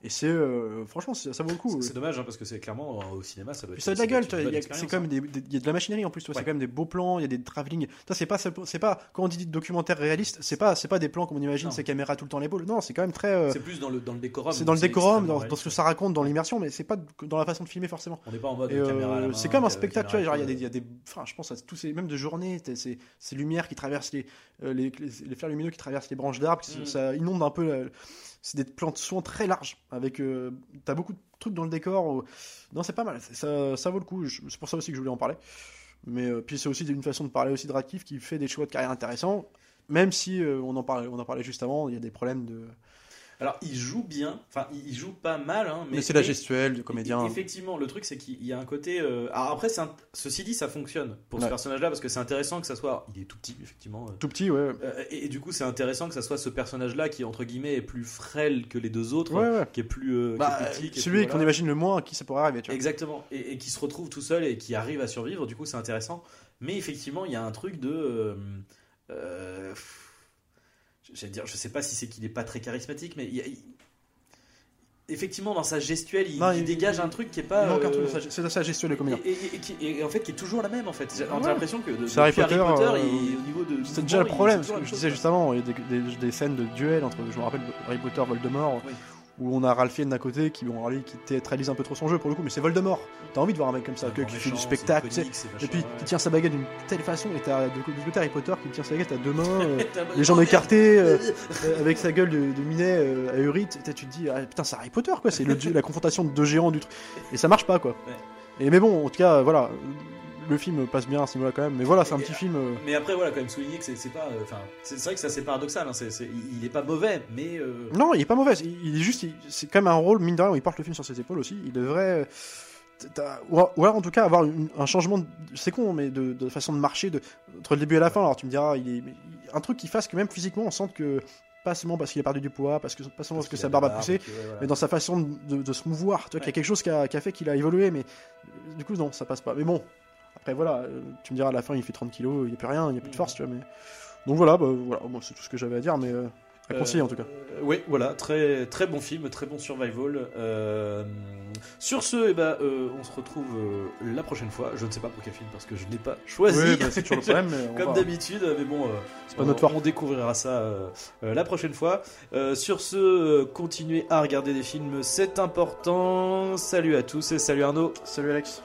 S3: et c'est, euh, franchement, ça, ça vaut le coup.
S2: c'est dommage hein, parce que c'est clairement euh, au cinéma ça doit
S3: Puis
S2: être
S3: ça a de la gueule, il y a-
S2: expérience,
S3: c'est quand même
S2: hein.
S3: des, des- il y a de la machinerie en plus, tu vois,
S2: Ouais.
S3: c'est quand même des beaux plans, il y a des travelling. Ça c'est pas c'est pas quand on dit documentaire réaliste, c'est pas c'est pas des plans comme on imagine, ces caméras tout le temps l'épaule. Non, c'est quand même très euh,
S2: c'est plus dans le dans le décorum
S3: c'est dans le décorum, dans, ce que ça raconte, dans l'immersion, mais c'est pas dans la façon de filmer forcément.
S2: on n'est pas en mode caméra
S3: c'est comme un spectacle, tu vois, il y a des, il y a des, enfin, je pense à tous ces, même de journée, ces, ces lumières qui traversent les, les, fers lumineux qui traversent les branches d'arbres,
S2: Mm.
S3: ça inonde un peu. c'est des plans de son très larges, avec, euh, t'as beaucoup de trucs dans le décor. Non, c'est pas mal, ça, ça vaut le coup. C'est pour ça aussi que je voulais en parler. Mais euh, puis c'est aussi une façon de parler aussi de Radcliffe qui fait des choix de carrière intéressants, même si euh, on en parlait, on en parlait juste avant, il y a des problèmes de.
S2: Alors, il joue bien, enfin, il joue pas mal, hein, mais,
S3: Mais, c'est la gestuelle du comédien.
S2: Et- Effectivement, le truc, c'est qu'il y a un côté. euh, Alors, après, un- ceci dit, ça fonctionne pour ce personnage-là parce que c'est intéressant que ça soit. Il est tout petit, effectivement. euh,
S3: Tout petit, ouais.
S2: euh, et, et du coup, c'est intéressant que ça soit ce personnage-là qui, entre guillemets, est plus frêle que les deux autres,
S3: Ouais, ouais.
S2: qui est plus, euh, qui est
S3: Bah,
S2: petit, qui
S3: celui qu'on
S2: voilà.
S3: imagine le moins, à qui ça pourrait arriver, tu vois.
S2: Exactement. Et, et qui se retrouve tout seul et qui arrive à survivre, du coup, c'est intéressant. Mais effectivement, il y a un truc de. euh, J'allais dire, je sais pas si c'est qu'il est pas très charismatique, mais il il- effectivement, dans sa gestuelle, il,
S3: Non,
S2: il
S3: il-
S2: dégage un truc qui est pas.
S3: Il manque un
S2: euh,
S3: truc de sa- c'est sa gestuelle de comédien.
S2: et, et- et qui- et en fait, qui est toujours la même en fait. J'ai on a
S3: Ouais.
S2: l'impression que de,
S3: C'est Harry
S2: depuis
S3: Potter, euh,
S2: il- au niveau de.
S3: C'est déjà le problème,
S2: c'est
S3: ce
S2: toujours
S3: que je disais
S2: chose,
S3: juste avant, il y a des, des- des scènes de duel entre, je me rappelle, Harry Potter, Voldemort,
S2: Oui.
S3: Où on a Ralph Fiennes d'un côté qui, bon, qui théâtralise un peu trop son jeu pour le coup, mais c'est Voldemort. T'as envie de voir un mec comme ça, que- qui fait du spectacle, tu sais, et puis
S2: ouais.
S3: qui tient sa baguette d'une telle façon, et t'as de, de côté Harry Potter qui tient sa baguette à deux mains, [laughs] euh, les jambes écartées, euh, euh, avec sa gueule de, de minet euh, ahurite, et tu te dis, ah, putain, c'est Harry Potter, quoi, c'est la confrontation de deux géants du truc. Et ça marche pas, quoi.
S2: Ouais.
S3: Et mais bon, en tout cas, voilà, le film passe bien à ce niveau-là quand même, mais voilà, c'est un
S2: Et-
S3: petit film. euh,
S2: Mais après, voilà, quand même souligner que c'est c'est pas. euh, Enfin, c'est c'est vrai que c'est assez paradoxal. hein, c'est- c'est- il il est pas mauvais, mais. euh,
S3: Non, il est pas mauvais. Il, il est juste, c'est quand même un rôle mine de rien où il porte le film sur ses épaules aussi. Il devrait, ou alors en tout cas avoir une- un changement. de- C'est con, mais de, de façon de marcher de, entre le début et la fin. Alors tu me diras, il est un truc qui fasse que même physiquement on sente que pas seulement parce qu'il a perdu du poids, parce que pas seulement parce que sa barbe a poussé,
S2: ouais, voilà.
S3: mais dans sa façon de, de se mouvoir. Tu vois qu'il y a quelque chose qui a, qui a fait qu'il a évolué, mais du coup non, ça passe pas. Mais bon, après voilà, euh, tu me diras à la fin il fait 30 kilos, il n'y a plus rien, il n'y a plus de force, tu vois. Mais donc voilà, bah, voilà, moi c'est tout ce que j'avais à dire, mais euh, à conseiller en tout cas.
S2: Euh, oui, voilà, très, très bon film, très bon survival. Euh, sur ce, eh ben, euh, on se retrouve euh, la prochaine fois. Je ne sais pas pour quel film parce que je n'ai pas choisi.
S3: Oui, bah, c'est toujours le problème, mais [laughs] on
S2: Comme
S3: va-
S2: d'habitude, mais bon, euh,
S3: C'est pas
S2: on,
S3: notre fort.
S2: on découvrira ça euh, euh, la prochaine fois. Euh, sur ce, euh, continuez à regarder des films, c'est important. Salut à tous et salut Arnaud.
S3: Salut Alex.